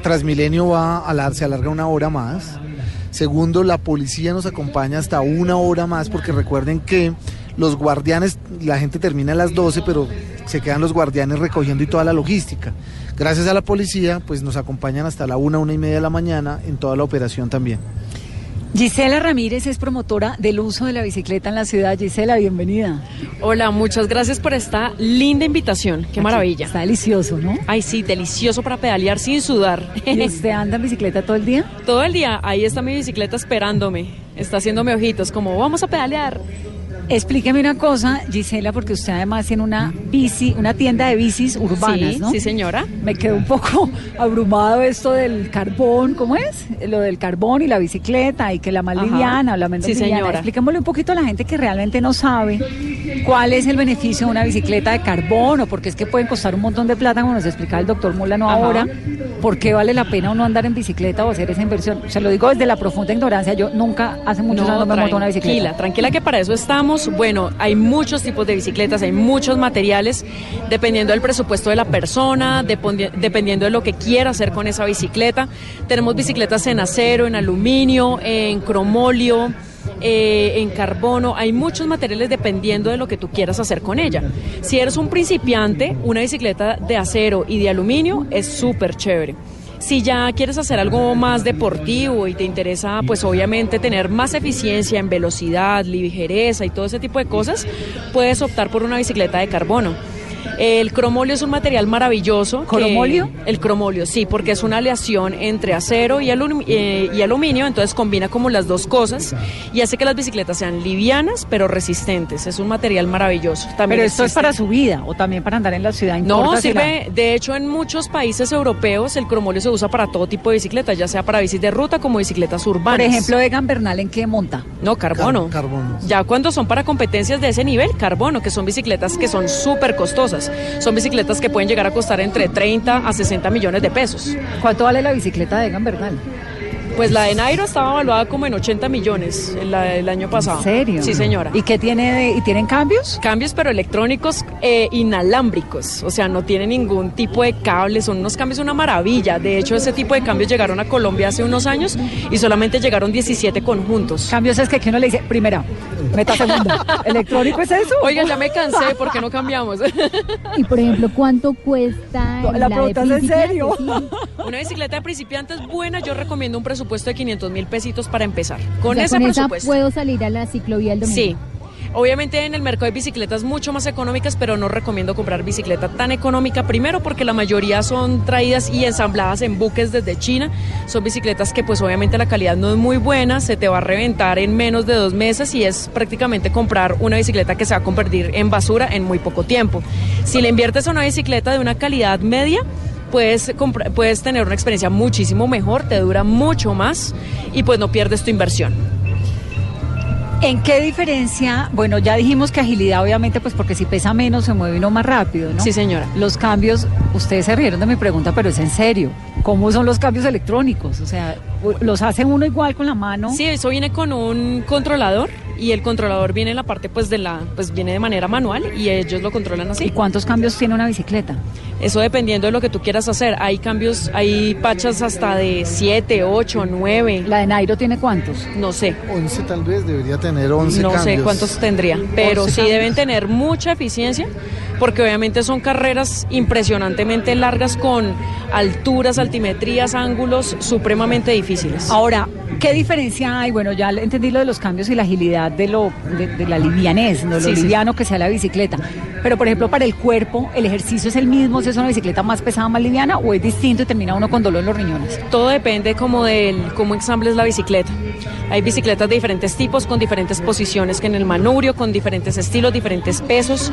Transmilenio va a alar- se alarga una hora más. Segundo, la policía nos acompaña hasta una hora más, porque recuerden que los guardianes, la gente termina a las 12, pero se quedan los guardianes recogiendo y toda la logística. Gracias a la policía, pues nos acompañan hasta la una, una y media de la mañana en toda la operación también. Gisela Ramírez es promotora del uso de la bicicleta en la ciudad. Gisela, bienvenida. Hola, muchas gracias por esta linda invitación. Qué maravilla. Está delicioso, ¿no? Ay, sí, delicioso para pedalear sin sudar. ¿Y usted anda en bicicleta todo el día? Todo el día, ahí está mi bicicleta esperándome. Está haciéndome ojitos, como vamos a pedalear. Explíqueme una cosa, Gisela, porque usted además tiene una bici, una tienda de bicis urbanas, sí, ¿no? sí, señora. Me quedó un poco abrumado esto del carbón, ¿cómo es? Lo del carbón y la bicicleta y que la más Ajá. liviana o la menos Sí, liviana. señora. Expliquémosle un poquito a la gente que realmente no sabe cuál es el beneficio de una bicicleta de carbón o porque es que pueden costar un montón de plata, como nos explicaba el doctor Mulano Ajá. ahora. ¿Por qué vale la pena uno andar en bicicleta o hacer esa inversión? Se lo digo desde la profunda ignorancia. Yo nunca, hace muchos años, me monto una bicicleta. tranquila, tranquila que para eso estamos. Bueno, hay muchos tipos de bicicletas, hay muchos materiales, dependiendo del presupuesto de la persona, dependiendo de lo que quiera hacer con esa bicicleta. Tenemos bicicletas en acero, en aluminio, en cromolio. eh, en carbono, hay muchos materiales dependiendo de lo que tú quieras hacer con ella. Si eres un principiante, una bicicleta de acero y de aluminio es súper chévere. Si ya quieres hacer algo más deportivo y te interesa, pues obviamente tener más eficiencia en velocidad, ligereza y todo ese tipo de cosas, puedes optar por una bicicleta de carbono. El cromolio es un material maravilloso. que- ¿Cromolio? el cromolio, sí, porque es una aleación entre acero y, alum- eh, y aluminio, entonces combina como las dos cosas y hace que las bicicletas sean livianas pero resistentes. Es un material maravilloso. También Pero esto es para su vida o también para andar en la ciudad. no, importa si la- sirve, de hecho en muchos países europeos el cromolio se usa para todo tipo de bicicletas, ya sea para bicis de ruta como bicicletas urbanas. Por ejemplo, Egan Bernal, ¿en qué monta? no, carbono. Car- carbono. Ya cuando son para competencias de ese nivel, carbono, que son bicicletas que son súper costosas. Son bicicletas que pueden llegar a costar entre 30 a 60 millones de pesos. ¿Cuánto vale la bicicleta de Egan Bernal? Pues la de Nairo estaba evaluada como en 80 millones el, el año pasado. ¿En serio? Sí, señora. ¿Y qué tiene de- y tienen cambios? Cambios pero electrónicos e inalámbricos, o sea, no tiene ningún tipo de cables, son unos cambios una maravilla. De hecho, ese tipo de cambios llegaron a Colombia hace unos años y solamente llegaron 17 conjuntos. Cambios es que aquí uno le dice, primera, meta segunda. ¿Electrónico es eso? Oigan, ya me cansé, ¿por qué no cambiamos? Y por ejemplo, ¿cuánto cuesta la la, de pregunta es en serio. Una bicicleta de principiantes buena, yo recomiendo un presupuesto de 500 mil pesitos para empezar. Con O sea, ese con esa presupuesto. puedo salir a la ciclovía el domingo. Sí. Obviamente en el mercado hay bicicletas mucho más económicas, pero no recomiendo comprar bicicleta tan económica. Primero porque la mayoría son traídas y ensambladas en buques desde China. Son bicicletas que pues obviamente la calidad no es muy buena, se te va a reventar en menos de dos meses y es prácticamente comprar una bicicleta que se va a convertir en basura en muy poco tiempo. Si le inviertes a una bicicleta de una calidad media, puedes, puedes tener una experiencia muchísimo mejor, te dura mucho más y pues no pierdes tu inversión. ¿En qué diferencia? Bueno, ya dijimos que agilidad, obviamente, pues porque si pesa menos se mueve uno más rápido, ¿no? Sí, señora. Los cambios, ustedes se rieron de mi pregunta, pero es en serio. ¿Cómo son los cambios electrónicos? O sea, ¿los hace uno igual con la mano? Sí, eso viene con un controlador y el controlador viene en la parte pues de la pues viene de manera manual y ellos lo controlan así. ¿Y cuántos cambios tiene una bicicleta? Eso dependiendo de lo que tú quieras hacer. Hay cambios, hay pachas hasta de 7, 8, 9. ¿La de Nairo tiene cuántos? No sé. 11 tal vez, debería tener 11 No cambios. sé cuántos tendría, pero 11 sí cambios. deben tener mucha eficiencia porque obviamente son carreras impresionantemente largas con alturas, altimetrías, ángulos supremamente difíciles. Ahora, ¿qué diferencia hay? Bueno, ya entendí lo de los cambios y la agilidad de lo de, de la livianez, ¿no? lo Sí, sí. liviano que sea la bicicleta. Pero, por ejemplo, para el cuerpo, ¿el ejercicio es el mismo si es una bicicleta más pesada, más liviana o es distinto y termina uno con dolor en los riñones? Todo depende como del cómo ensambles la bicicleta. Hay bicicletas de diferentes tipos, con diferentes posiciones que en el manubrio, con diferentes estilos, diferentes pesos.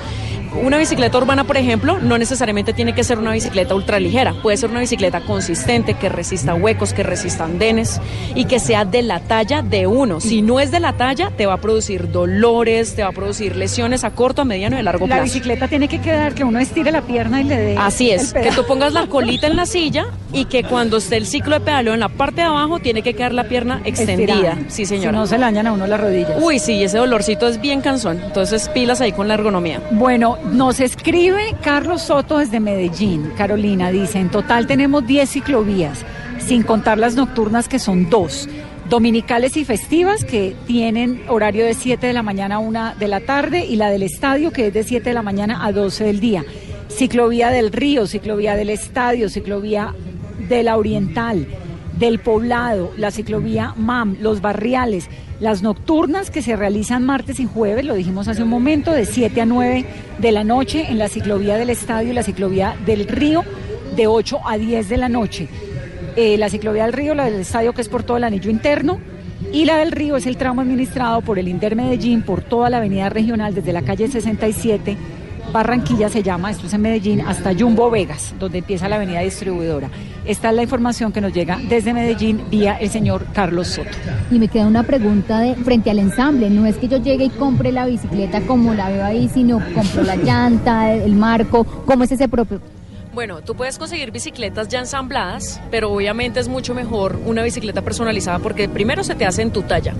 Una bicicleta urbana, por ejemplo, no necesariamente tiene que ser una bicicleta ultraligera. Puede ser una bicicleta consistente, que resista huecos, que resista andenes y que sea de la talla de uno. Si no es de la talla, te va a producir dolores, te va a producir lesiones a corto, a mediano y a largo La plazo. bicicleta tiene que quedar que uno estire la pierna y le dé. Así es, que tú pongas la colita en la silla y que cuando esté el ciclo de pedaleo en la parte de abajo tiene que quedar la pierna extendida. Estirada. Sí, Si señora. no se le dañan a uno las rodillas. Uy, sí, ese dolorcito es bien cansón. Entonces, pilas ahí con la ergonomía. Bueno, nos escribe Carlos Soto desde Medellín. Carolina dice, en total tenemos 10 ciclovías, sin contar las nocturnas que son dos. Dominicales y festivas que tienen horario de 7 de la mañana a 1 de la tarde y la del estadio que es de 7 de la mañana a 12 del día. Ciclovía del Río, ciclovía del estadio, ciclovía de la Oriental, del Poblado, la ciclovía MAM, los barriales, las nocturnas que se realizan martes y jueves, lo dijimos hace un momento, de 7 a 9 de la noche en la ciclovía del Estadio y la ciclovía del Río, de 8 a 10 de la noche. Eh, la ciclovía del Río, la del Estadio que es por todo el anillo interno, y la del Río es el tramo administrado por el Inter Medellín por toda la avenida regional desde la calle 67 Barranquilla se llama, esto es en Medellín, hasta Jumbo Vegas, donde empieza la avenida distribuidora. Esta es la información que nos llega desde Medellín vía el señor Carlos Soto. Y me queda una pregunta de frente al ensamble. No es que yo llegue y compre la bicicleta como la veo ahí, sino compro la llanta, el marco. ¿Cómo es ese propio? Bueno, tú puedes conseguir bicicletas ya ensambladas, pero obviamente es mucho mejor una bicicleta personalizada porque primero se te hace en tu talla,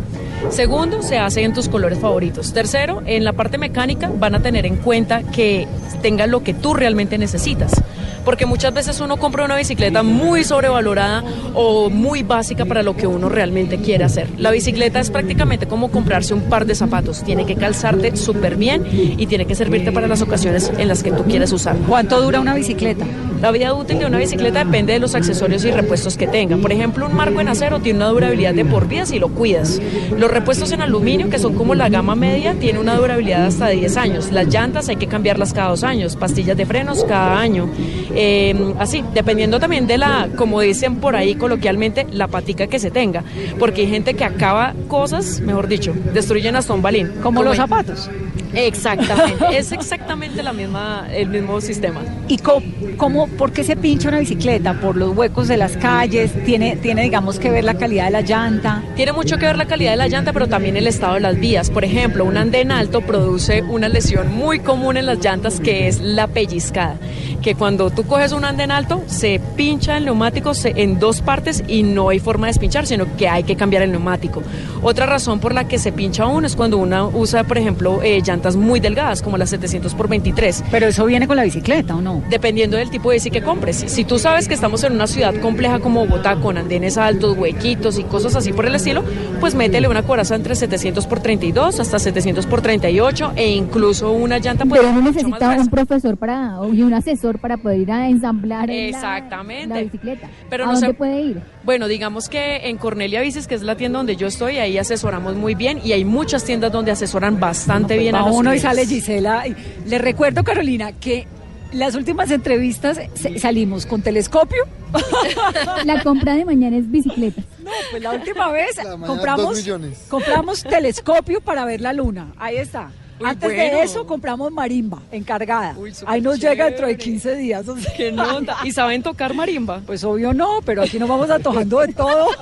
segundo se hace en tus colores favoritos, tercero en la parte mecánica van a tener en cuenta que tenga lo que tú realmente necesitas. Porque muchas veces uno compra una bicicleta muy sobrevalorada o muy básica para lo que uno realmente quiere hacer. La bicicleta es prácticamente como comprarse un par de zapatos. Tiene que calzarte súper bien y tiene que servirte para las ocasiones en las que tú quieres usar. ¿Cuánto dura una bicicleta? La vida útil de una bicicleta depende de los accesorios y repuestos que tenga. Por ejemplo, un marco en acero tiene una durabilidad de por vida si lo cuidas. Los repuestos en aluminio, que son como la gama media, tienen una durabilidad hasta 10 años. Las llantas hay que cambiarlas cada dos años, pastillas de frenos cada año. Eh, así, dependiendo también de la, como dicen por ahí coloquialmente, la patica que se tenga. Porque hay gente que acaba cosas, mejor dicho, destruyen hasta un balín. Como los zapatos. Exactamente, es exactamente la misma, el mismo sistema. ¿Y co- cómo, por qué se pincha una bicicleta? ¿Por los huecos de las calles? ¿Tiene, tiene digamos, que ver la calidad de la llanta? Tiene mucho que ver la calidad de la llanta, pero también el estado de las vías. Por ejemplo, un andén alto produce una lesión muy común en las llantas que es la pellizcada. Que cuando tú coges un andén alto, se pincha el neumático en dos partes y no hay forma de despinchar, sino que hay que cambiar el neumático. Otra razón por la que se pincha uno es cuando uno usa, por ejemplo, eh, llantas muy delgadas, como las 700 por 23. Pero eso viene con la bicicleta, ¿o no? Dependiendo del tipo de bici que compres. Si tú sabes que estamos en una ciudad compleja como Bogotá, con andenes altos, huequitos y cosas así por el estilo, pues métele una coraza entre 700 por 32 hasta 700 por 38 e incluso una llanta pues, Pero más necesita un profesor para y un asesor para poder ir a ensamblar la- Exactamente. la, bicicleta. Pero ¿A no dónde se- puede ir? Bueno, digamos que en Cornelia Bicis, que es la tienda donde yo estoy, ahí asesoramos muy bien y hay muchas tiendas donde asesoran bastante bien a Va los uno y sale Gisela. y- Le recuerdo, Carolina, que las últimas entrevistas salimos con telescopio. La compra de mañana es bicicleta. No, pues la última vez La compramos, compramos telescopio para ver la luna. Ahí está. Uy, Antes bueno. de eso compramos marimba encargada. Uy, Ahí nos llega dentro de chévere. 15 días. o sea. ¿Qué nota? ¿Y saben tocar marimba? Pues obvio no, pero aquí nos vamos atojando de todo.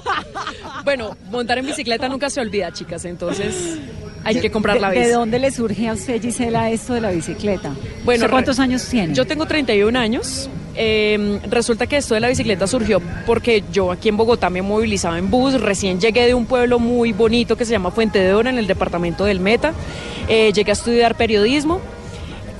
Bueno, montar en bicicleta nunca se olvida, chicas, entonces hay que comprar la ¿De, bici. de dónde le surge a usted, Gisela, esto de la bicicleta? Bueno, ¿Usted cuántos años tiene? Yo tengo 31 años. Eh, resulta que esto de la bicicleta surgió porque yo aquí en Bogotá me movilizaba en bus, recién llegué de un pueblo muy bonito que se llama Fuente de Oro en el departamento del Meta, Eh, llegué a estudiar periodismo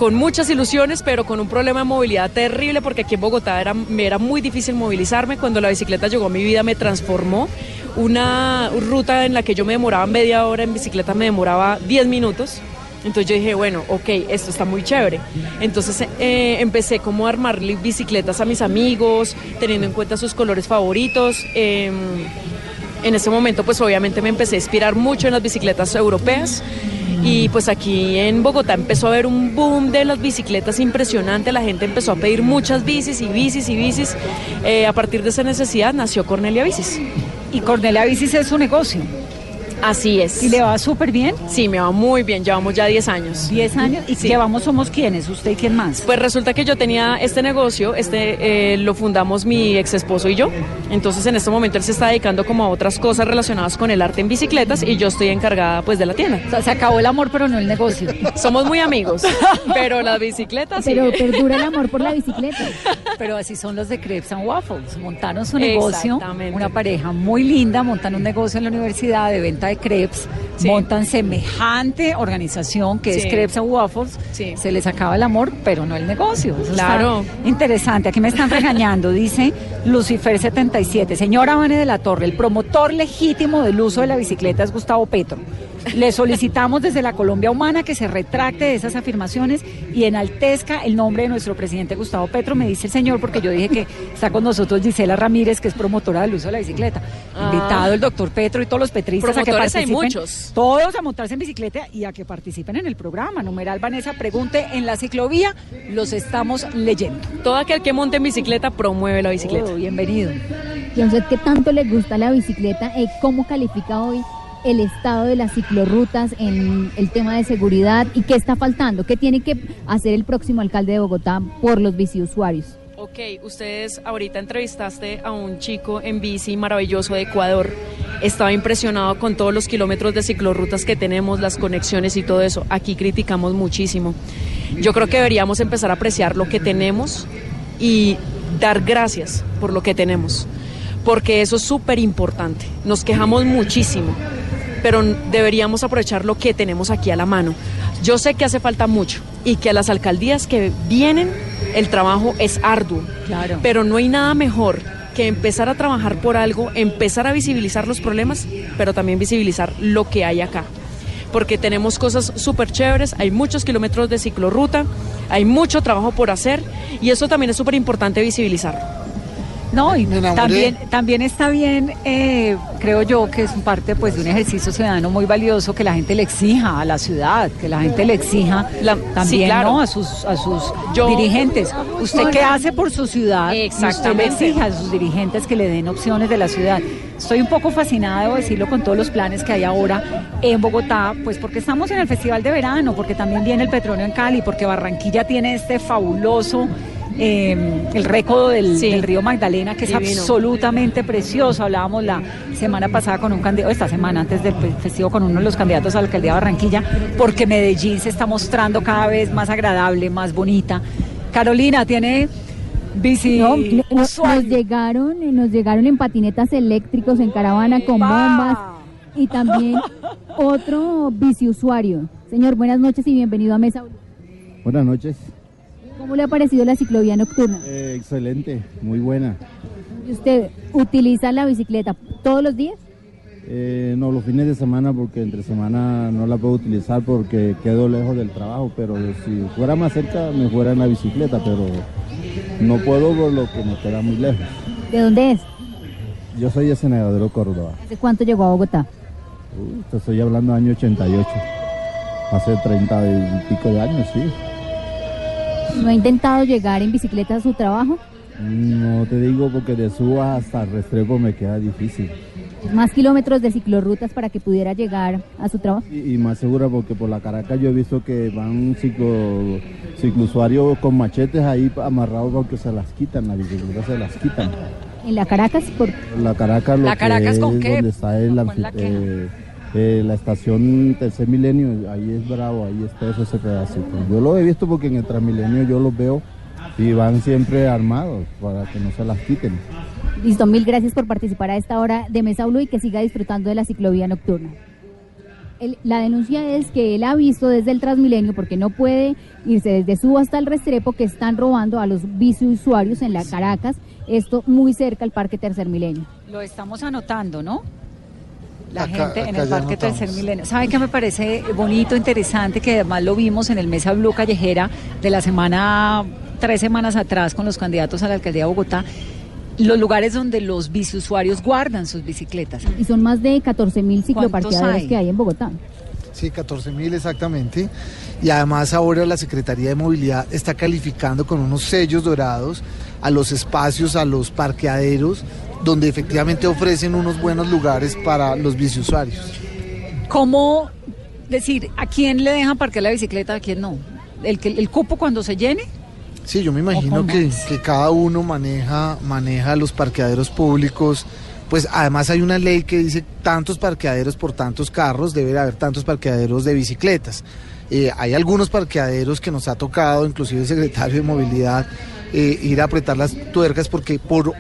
con muchas ilusiones, pero con un problema de movilidad terrible, porque aquí en Bogotá era, me era muy difícil movilizarme. Cuando la bicicleta llegó a mi vida, me transformó. Una ruta en la que yo me demoraba media hora en bicicleta, me demoraba 10 minutos. Entonces yo dije, bueno, ok, esto está muy chévere. Entonces eh, empecé como a armarle bicicletas a mis amigos, teniendo en cuenta sus colores favoritos. Eh, en ese momento, pues obviamente me empecé a inspirar mucho en las bicicletas europeas. Y pues aquí en Bogotá empezó a haber un boom de las bicicletas impresionante, la gente empezó a pedir muchas bicis y bicis y bicis. Eh, a partir de esa necesidad nació Cornelia Bicis. Y Cornelia Bicis es su negocio. Así es. ¿Y le va súper bien? Sí, me va muy bien, llevamos ya 10 años. 10 años. ¿Y Sí. qué vamos somos quiénes? ¿Usted y quién más? Pues resulta que yo tenía este negocio, este eh, lo fundamos mi ex esposo y yo. Entonces en este momento él se está dedicando como a otras cosas relacionadas con el arte en bicicletas y yo estoy encargada pues de la tienda. O sea, se acabó el amor, pero no el negocio. Somos muy amigos, pero las bicicletas. Pero perdura el amor por la bicicleta. Pero así son los de Crepes and Waffles. Montaron su negocio, Exactamente. una pareja muy linda, montan un negocio en la universidad de venta de crepes, Sí. montan semejante organización que es. Crepes and Waffles. Sí. Se les acaba el amor, pero no el negocio. Eso Claro. interesante. Aquí me están regañando, dice Lucifer 77. Señora Vane de la Torre, el promotor legítimo del uso de la bicicleta es Gustavo Petro. Le solicitamos desde la Colombia Humana que se retracte de esas afirmaciones y enaltezca el nombre de nuestro presidente Gustavo Petro, me dice el señor, porque yo dije que está con nosotros Gisela Ramírez, que es promotora del uso de la bicicleta. Ah. Invitado el doctor Petro y todos los petristas a que hay participen. muchos. Todos a montarse en bicicleta y a que participen en el programa. Numeral Vanessa, pregunte en la ciclovía, los estamos leyendo. Todo aquel que monte en bicicleta promueve la bicicleta. Oh, bienvenido. ¿Y a usted qué tanto le gusta la bicicleta? Eh, ¿Cómo califica hoy el estado de las ciclorrutas en el tema de seguridad? ¿Y qué está faltando? ¿Qué tiene que hacer el próximo alcalde de Bogotá por los biciusuarios? Ok, ustedes ahorita entrevistaste a un chico en bici maravilloso de Ecuador. Estaba impresionado con todos los kilómetros de ciclorrutas que tenemos, las conexiones y todo eso. Aquí criticamos muchísimo. Yo creo que deberíamos empezar a apreciar lo que tenemos y dar gracias por lo que tenemos, porque eso es súper importante. Nos quejamos muchísimo, pero deberíamos aprovechar lo que tenemos aquí a la mano. Yo sé que hace falta mucho y que a las alcaldías que vienen el trabajo es arduo, Claro. pero no hay nada mejor que empezar a trabajar por algo, empezar a visibilizar los problemas, pero también visibilizar lo que hay acá. Porque tenemos cosas súper chéveres, hay muchos kilómetros de ciclorruta, hay mucho trabajo por hacer y eso también es súper importante visibilizar. No, y también, también está bien, eh, creo yo, que es un parte pues, de un ejercicio ciudadano muy valioso que la gente le exija a la ciudad, que la gente le exija La- también sí, claro. ¿no? a sus, a sus Yo- dirigentes. ¿Usted qué hace por su ciudad? Y Usted le Exactamente. exige a sus dirigentes que le den opciones de la ciudad. Estoy un poco fascinada, debo decirlo, con todos los planes que hay ahora en Bogotá, pues porque estamos en el Festival de Verano, porque también viene el petróleo en Cali, porque Barranquilla tiene este fabuloso... eh, el récodo del, Sí. del río Magdalena, que es Divino. absolutamente precioso. Hablábamos la semana pasada con un candidato, esta semana antes del fe- festivo, con uno de los candidatos a la alcaldía de Barranquilla, porque Medellín se está mostrando cada vez más agradable, más bonita. Carolina tiene bici No, nos, usuario. nos llegaron, nos llegaron en patinetas eléctricos, en caravana con bombas y también otro biciusuario. Señor, buenas noches y bienvenido a Mesa. Buenas noches. ¿Cómo le ha parecido la ciclovía nocturna? Eh, excelente, muy buena. ¿Y ¿Usted utiliza la bicicleta todos los días? Eh, no, los fines de semana porque entre semana no la puedo utilizar porque quedo lejos del trabajo, pero si fuera más cerca me fuera en la bicicleta, pero no puedo por lo que me queda muy lejos. ¿De dónde es? Yo soy de Córdoba. ¿Hace cuánto llegó a Bogotá? Uy, te estoy hablando año 88. Hace 30 y pico de años, sí. ¿No ha intentado llegar en bicicleta a su trabajo? No te digo porque de Suba hasta Restrepo me queda difícil. Más kilómetros de ciclorrutas para que pudiera llegar a su trabajo. Y, y más segura porque por la Caracas yo he visto que van ciclo, ciclousuarios con machetes ahí amarrados porque se las quitan, la bicicleta se las quitan. En la Caracas, por La Caracas lo ¿La Caracas que con es qué? donde está el. Eh, la estación Tercer Milenio, ahí es bravo, ahí está eso ese pedacito. Yo lo he visto porque en el Transmilenio yo los veo Y van siempre armados para que no se las quiten. Listo, mil gracias por participar a esta hora de Mesa Blue y que siga disfrutando de la ciclovía nocturna. El- la denuncia es que él ha visto desde el Transmilenio, porque no puede irse desde su hasta el Restrepo, que están robando a los biciusuarios en la Caracas, esto muy cerca al Parque Tercer Milenio. Lo estamos anotando, ¿no? La Acá- gente en el Parque. Tercer Milenio. ¿Sabe qué me parece bonito, interesante? Que además lo vimos en el Mesa Blue Callejera de la semana, tres semanas atrás con los candidatos a la alcaldía de Bogotá. Los lugares donde los biciusuarios guardan sus bicicletas. Y son más de 14 mil cicloparqueaderos hay? que hay en Bogotá. Sí, 14 mil exactamente. Y además ahora la Secretaría de Movilidad está calificando con unos sellos dorados a los espacios, a los parqueaderos, donde efectivamente ofrecen unos buenos lugares para los biciusuarios. ¿Cómo decir a quién le dejan parquear la bicicleta, a quién no? ¿El, el cupo cuando se llene? Sí, yo me imagino que, que cada uno maneja, maneja los parqueaderos públicos. Pues además hay una ley que dice tantos parqueaderos por tantos carros, debe de haber tantos parqueaderos de bicicletas. Eh, hay algunos parqueaderos que nos ha tocado, inclusive el secretario de Movilidad, eh, ir a apretar las tuercas porque por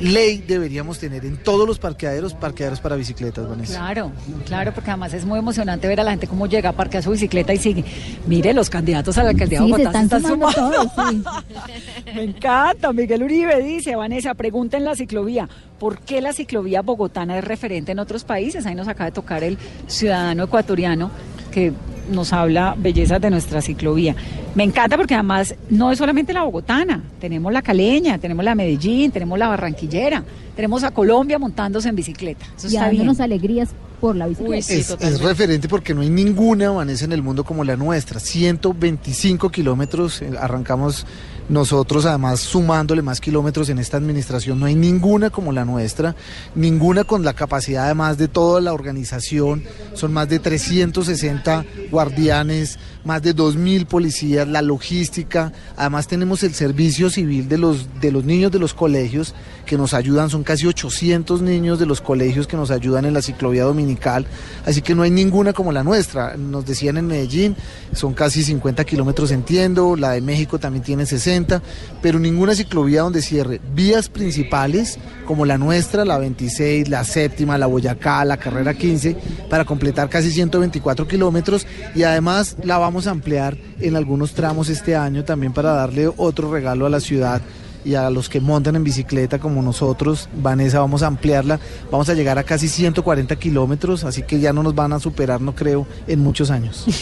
ley deberíamos tener en todos los parqueaderos parqueaderos para bicicletas, Vanessa. Claro, claro, porque además es muy emocionante ver a la gente cómo llega a parquear su bicicleta y sigue. Mire, los candidatos a la alcaldía de Sí, se Bogotá están sumando todos, sí. Me encanta. Miguel Uribe dice, Vanessa, pregunta en la ciclovía, ¿por qué la ciclovía bogotana es referente en otros países? Ahí nos acaba de tocar el ciudadano ecuatoriano que nos habla bellezas de nuestra ciclovía. Me encanta porque además no es solamente la bogotana, tenemos la caleña, tenemos la Medellín, tenemos la barranquillera, tenemos a Colombia montándose en bicicleta. Eso Y está bien. dándonos alegrías por la bicicleta. Uy, sí, es, es referente porque no hay ninguna Vanessa en el mundo como la nuestra. 125 kilómetros, eh, arrancamos nosotros además sumándole más kilómetros en esta administración. No hay ninguna como la nuestra, ninguna con la capacidad además de toda la organización. Son más de 360 guardianes, más de 2.000 policías, la logística. Además tenemos el servicio civil de los, de los niños de los colegios que nos ayudan. Son casi 800 niños de los colegios que nos ayudan en la ciclovía dominical. Así que no hay ninguna como la nuestra. Nos decían en Medellín, son casi 50 kilómetros entiendo. La de México también tiene 60. Pero ninguna ciclovía donde cierre vías principales como la nuestra, la 26, la séptima, la Boyacá, la carrera 15, para completar casi 124 kilómetros. Y además la vamos a ampliar en algunos tramos este año también para darle otro regalo a la ciudad y a los que montan en bicicleta como nosotros, Vanessa, vamos a ampliarla, vamos a llegar a casi 140 kilómetros, así que ya no nos van a superar, no creo, en muchos años.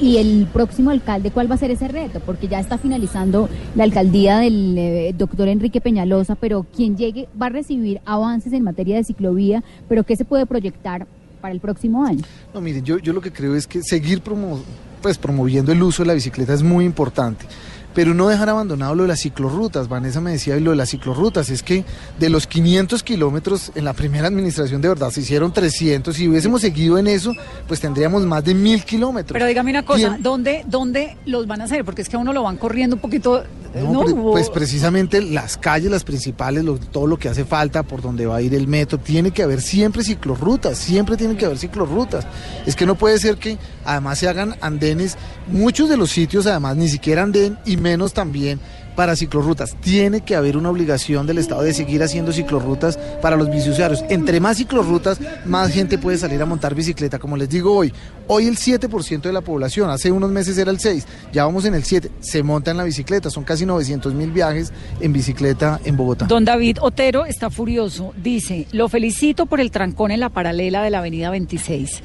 Y el próximo alcalde, ¿cuál va a ser ese reto? Porque ya está finalizando la alcaldía del eh, doctor Enrique Peñalosa, pero quien llegue va a recibir avances en materia de ciclovía, pero ¿qué se puede proyectar para el próximo año? No, miren, yo, yo lo que creo es que seguir promo- pues, promoviendo el uso de la bicicleta es muy importante. Pero no dejar abandonado lo de las ciclorrutas. Vanessa me decía lo de las ciclorrutas. Es que de los 500 kilómetros en la primera administración de verdad se hicieron 300. Si hubiésemos seguido en eso, pues tendríamos más de mil kilómetros. Pero dígame una cosa, ¿Quién- ¿dónde, ¿dónde los van a hacer? Porque es que a uno lo van corriendo un poquito. No, ¿no? pre- Hubo- pues precisamente las calles, las principales, lo- todo lo que hace falta, por donde va a ir el metro, tiene que haber siempre ciclorrutas, siempre tiene que haber ciclorrutas. Es que no puede ser que además se hagan andenes, muchos de los sitios además ni siquiera andén y menos también para ciclorrutas. Tiene que haber una obligación del Estado de seguir haciendo ciclorrutas para los biciusuarios. Entre más ciclorrutas, más gente puede salir a montar bicicleta. Como les digo hoy, hoy el 7% de la población, hace unos meses era el 6, ya vamos en el 7, se monta en la bicicleta. Son casi 900 mil viajes en bicicleta en Bogotá. Don David Otero está furioso. Dice, lo felicito por el trancón en la paralela de la avenida 26.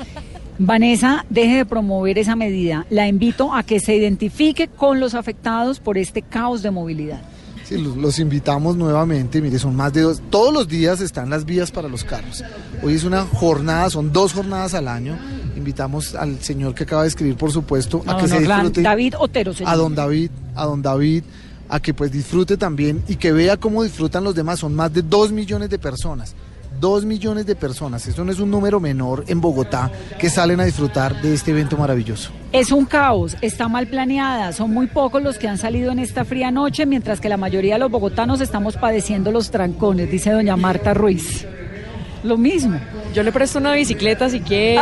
Vanessa, deje de promover esa medida. La invito a que se identifique con los afectados por este caos de movilidad. Sí, los, invitamos nuevamente, mire, son más de dos, todos los días están las vías para los carros. Hoy es una jornada, son dos jornadas al año. Invitamos al señor que acaba de escribir, por supuesto, a No, que no, se disfrute. David Otero, se a don David, a don David, a que pues disfrute también y que vea cómo disfrutan los demás. Son más de dos millones de personas. Dos millones de personas. Eso no es un número menor en Bogotá que salen a disfrutar de este evento maravilloso. Es un caos, está mal planeada, son muy pocos los que han salido en esta fría noche, mientras que la mayoría de los bogotanos estamos padeciendo los trancones, dice doña Marta Ruiz. lo mismo. Yo le presto una bicicleta si quiere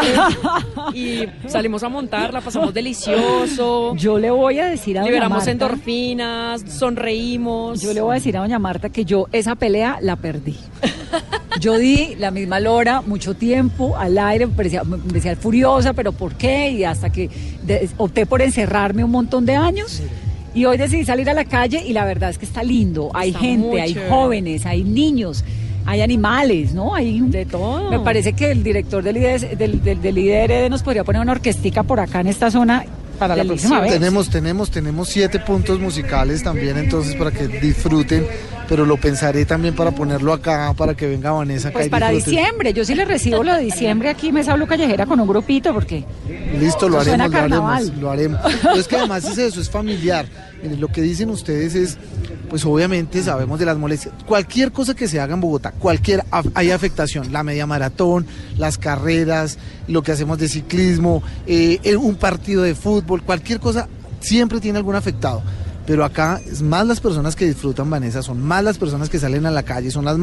y salimos a montar, la pasamos delicioso. Yo le voy a decir a doña Liberamos Marta, endorfinas, sonreímos. Yo le voy a decir a doña Marta que yo esa pelea la perdí. Yo di la misma lora mucho tiempo al aire, me parecía, me decía furiosa, pero ¿por qué? Y hasta que de- opté por encerrarme un montón de años. Y hoy decidí salir a la calle y la verdad es que está lindo. Hay Está gente, hay jóvenes, hay niños, hay animales, ¿no? Hay De todo. Me parece que el director del IDR, del, del, del IDRD nos podría poner una orquestica por acá en esta zona para la próxima vez. Tenemos, tenemos, tenemos siete puntos musicales también, entonces para que disfruten, pero lo pensaré también para ponerlo acá, para que venga Vanessa acá Pues y para disfruten. diciembre, yo sí le recibo lo de diciembre aquí, Mesa Blue Callejera con un grupito, porque Listo, lo haremos, lo haremos, lo haremos. Pero es que además es eso, es familiar. Miren, lo que dicen ustedes es, pues obviamente sabemos de las molestias. Cualquier cosa que se haga en Bogotá, cualquier hay afectación, la media maratón, las carreras, lo que hacemos de ciclismo, eh, eh, un partido de fútbol, cualquier cosa siempre tiene algún afectado. Pero acá es más las personas que disfrutan, Vanessa, son más las personas que salen a la calle, son las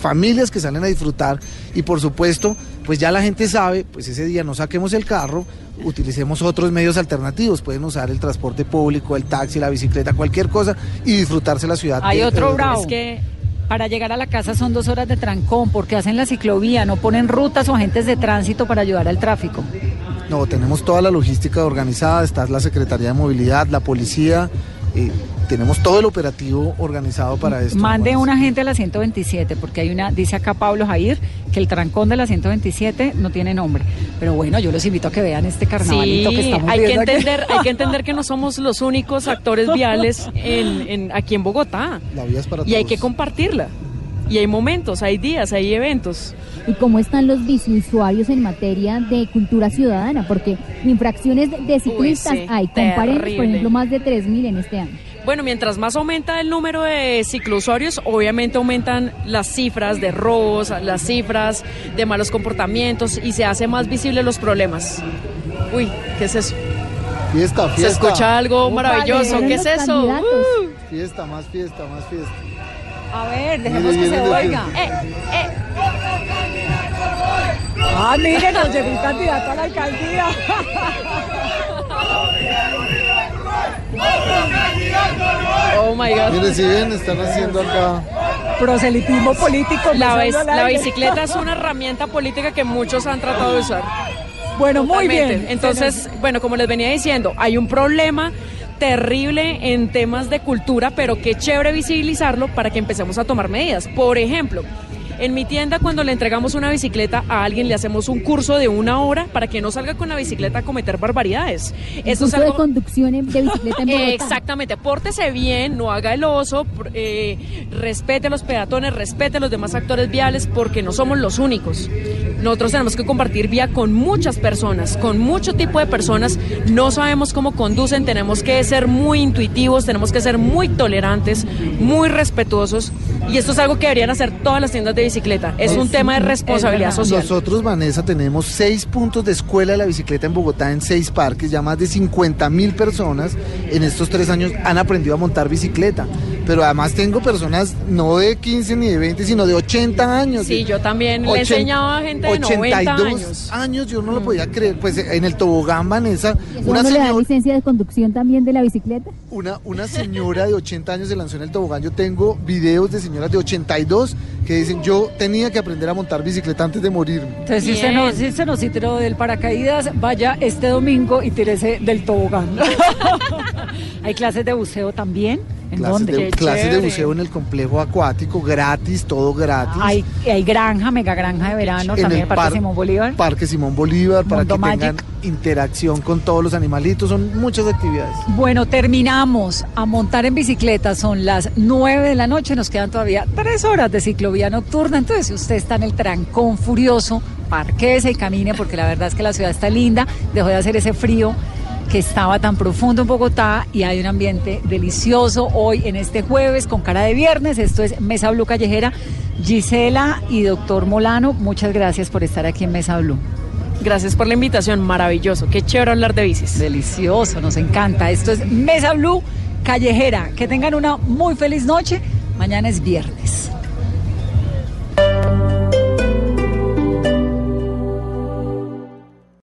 familias que salen a disfrutar y por supuesto, pues ya la gente sabe, pues ese día no saquemos el carro, utilicemos otros medios alternativos, pueden usar el transporte público, el taxi, la bicicleta, cualquier cosa y disfrutarse la ciudad. hay de- otro bravo. Es que Para llegar a la casa son dos horas de trancón, porque hacen la ciclovía, no ponen rutas o agentes de tránsito para ayudar al tráfico. No, tenemos toda la logística organizada, está la Secretaría de Movilidad, la policía, eh, tenemos todo el operativo organizado para esto. Mande un agente a la 127, porque hay una, dice acá Pablo Jair, que el trancón de la 127 no tiene nombre. Pero bueno, yo los invito a que vean este carnavalito que sí, estamos hay que aquí. entender, hay que entender que no somos los únicos actores viales en, en- aquí en Bogotá. La vía es para Y hay que compartirla. Y hay momentos, hay días, hay eventos. ¿Y cómo están los biciusuarios en materia de cultura ciudadana? Porque infracciones de ciclistas sí, hay. Comparen, por ejemplo, más de 3.000 en este año. Bueno, mientras más aumenta el número de ciclousuarios, obviamente aumentan las cifras de robos, las cifras de malos comportamientos y se hace más visible los problemas. Uy, ¿qué es eso? Fiesta, Se fiesta. escucha algo maravilloso. ¿Qué es eso? Uh. Fiesta, más fiesta, más fiesta. A ver, dejemos Mire, que se oiga. Eh, eh. Ah, miren, nos llegó un candidato a la alcaldía. Oh my God. Mire, si ven, están haciendo acá. Proselitismo político. La, bicicleta es una herramienta política que muchos han tratado de usar. Bueno, muy bien. Entonces, bueno, como les venía diciendo, hay un problema terrible en temas de cultura, pero qué chévere visibilizarlo para que empecemos a tomar medidas. Por ejemplo, en mi tienda cuando le entregamos una bicicleta a alguien le hacemos un curso de una hora para que no salga con la bicicleta a cometer barbaridades. Un Eso es curso de algo conducción en- de bicicleta en Bogotá. Exactamente, pórtese bien, no haga el oso, eh, respete a los peatones, respete a los demás actores viales, porque no somos los únicos. Nosotros tenemos que compartir vía con muchas personas, con mucho tipo de personas. No sabemos cómo conducen, tenemos que ser muy intuitivos, tenemos que ser muy tolerantes, muy respetuosos. Y esto es algo que deberían hacer todas las tiendas de bicicleta. Es un tema de responsabilidad social. Nosotros, Vanessa, tenemos seis puntos de escuela de la bicicleta en Bogotá, en seis parques. Ya más de 50 mil personas en estos tres años han aprendido a montar bicicleta. Pero además tengo personas no de 15 ni de 20, sino de 80 años. Sí, yo también le enseñado a gente de 90 años. años, yo no lo podía creer. Pues en el tobogán, Vanessa, ¿Y eso una le da señora, licencia de conducción también de la bicicleta? una, una señora de 80 años se lanzó en el tobogán. Yo tengo videos de señoras de 82 que dicen, yo tenía que aprender a montar bicicleta antes de morirme. Entonces, si usted, Bien. no, si no se tiró del paracaídas, vaya este domingo y tírese del tobogán. Hay clases de buceo también. ¿En clases dónde? de, clases de buceo en el complejo acuático, gratis, todo gratis. Hay, hay granja, mega granja de verano, En también el Parque par- Simón Bolívar. Parque Simón Bolívar, para Mundo que tengan interacción con todos los animalitos, son muchas actividades. Bueno, terminamos a montar en bicicleta, son las 9 de la noche, nos quedan todavía tres horas de ciclovía nocturna, entonces si usted está en el trancón furioso, parquese y camine porque la verdad es que la ciudad está linda, dejó de hacer ese frío que estaba tan profundo en Bogotá y hay un ambiente delicioso hoy en este jueves con cara de viernes, esto es Mesa Blue Callejera, Gisela y doctor Molano, muchas gracias por estar aquí en Mesa Blue. Gracias por la invitación, maravilloso. Qué chévere hablar de bicis. Delicioso, nos encanta. Esto es Mesa Blue Callejera. Que tengan una muy feliz noche. Mañana es viernes.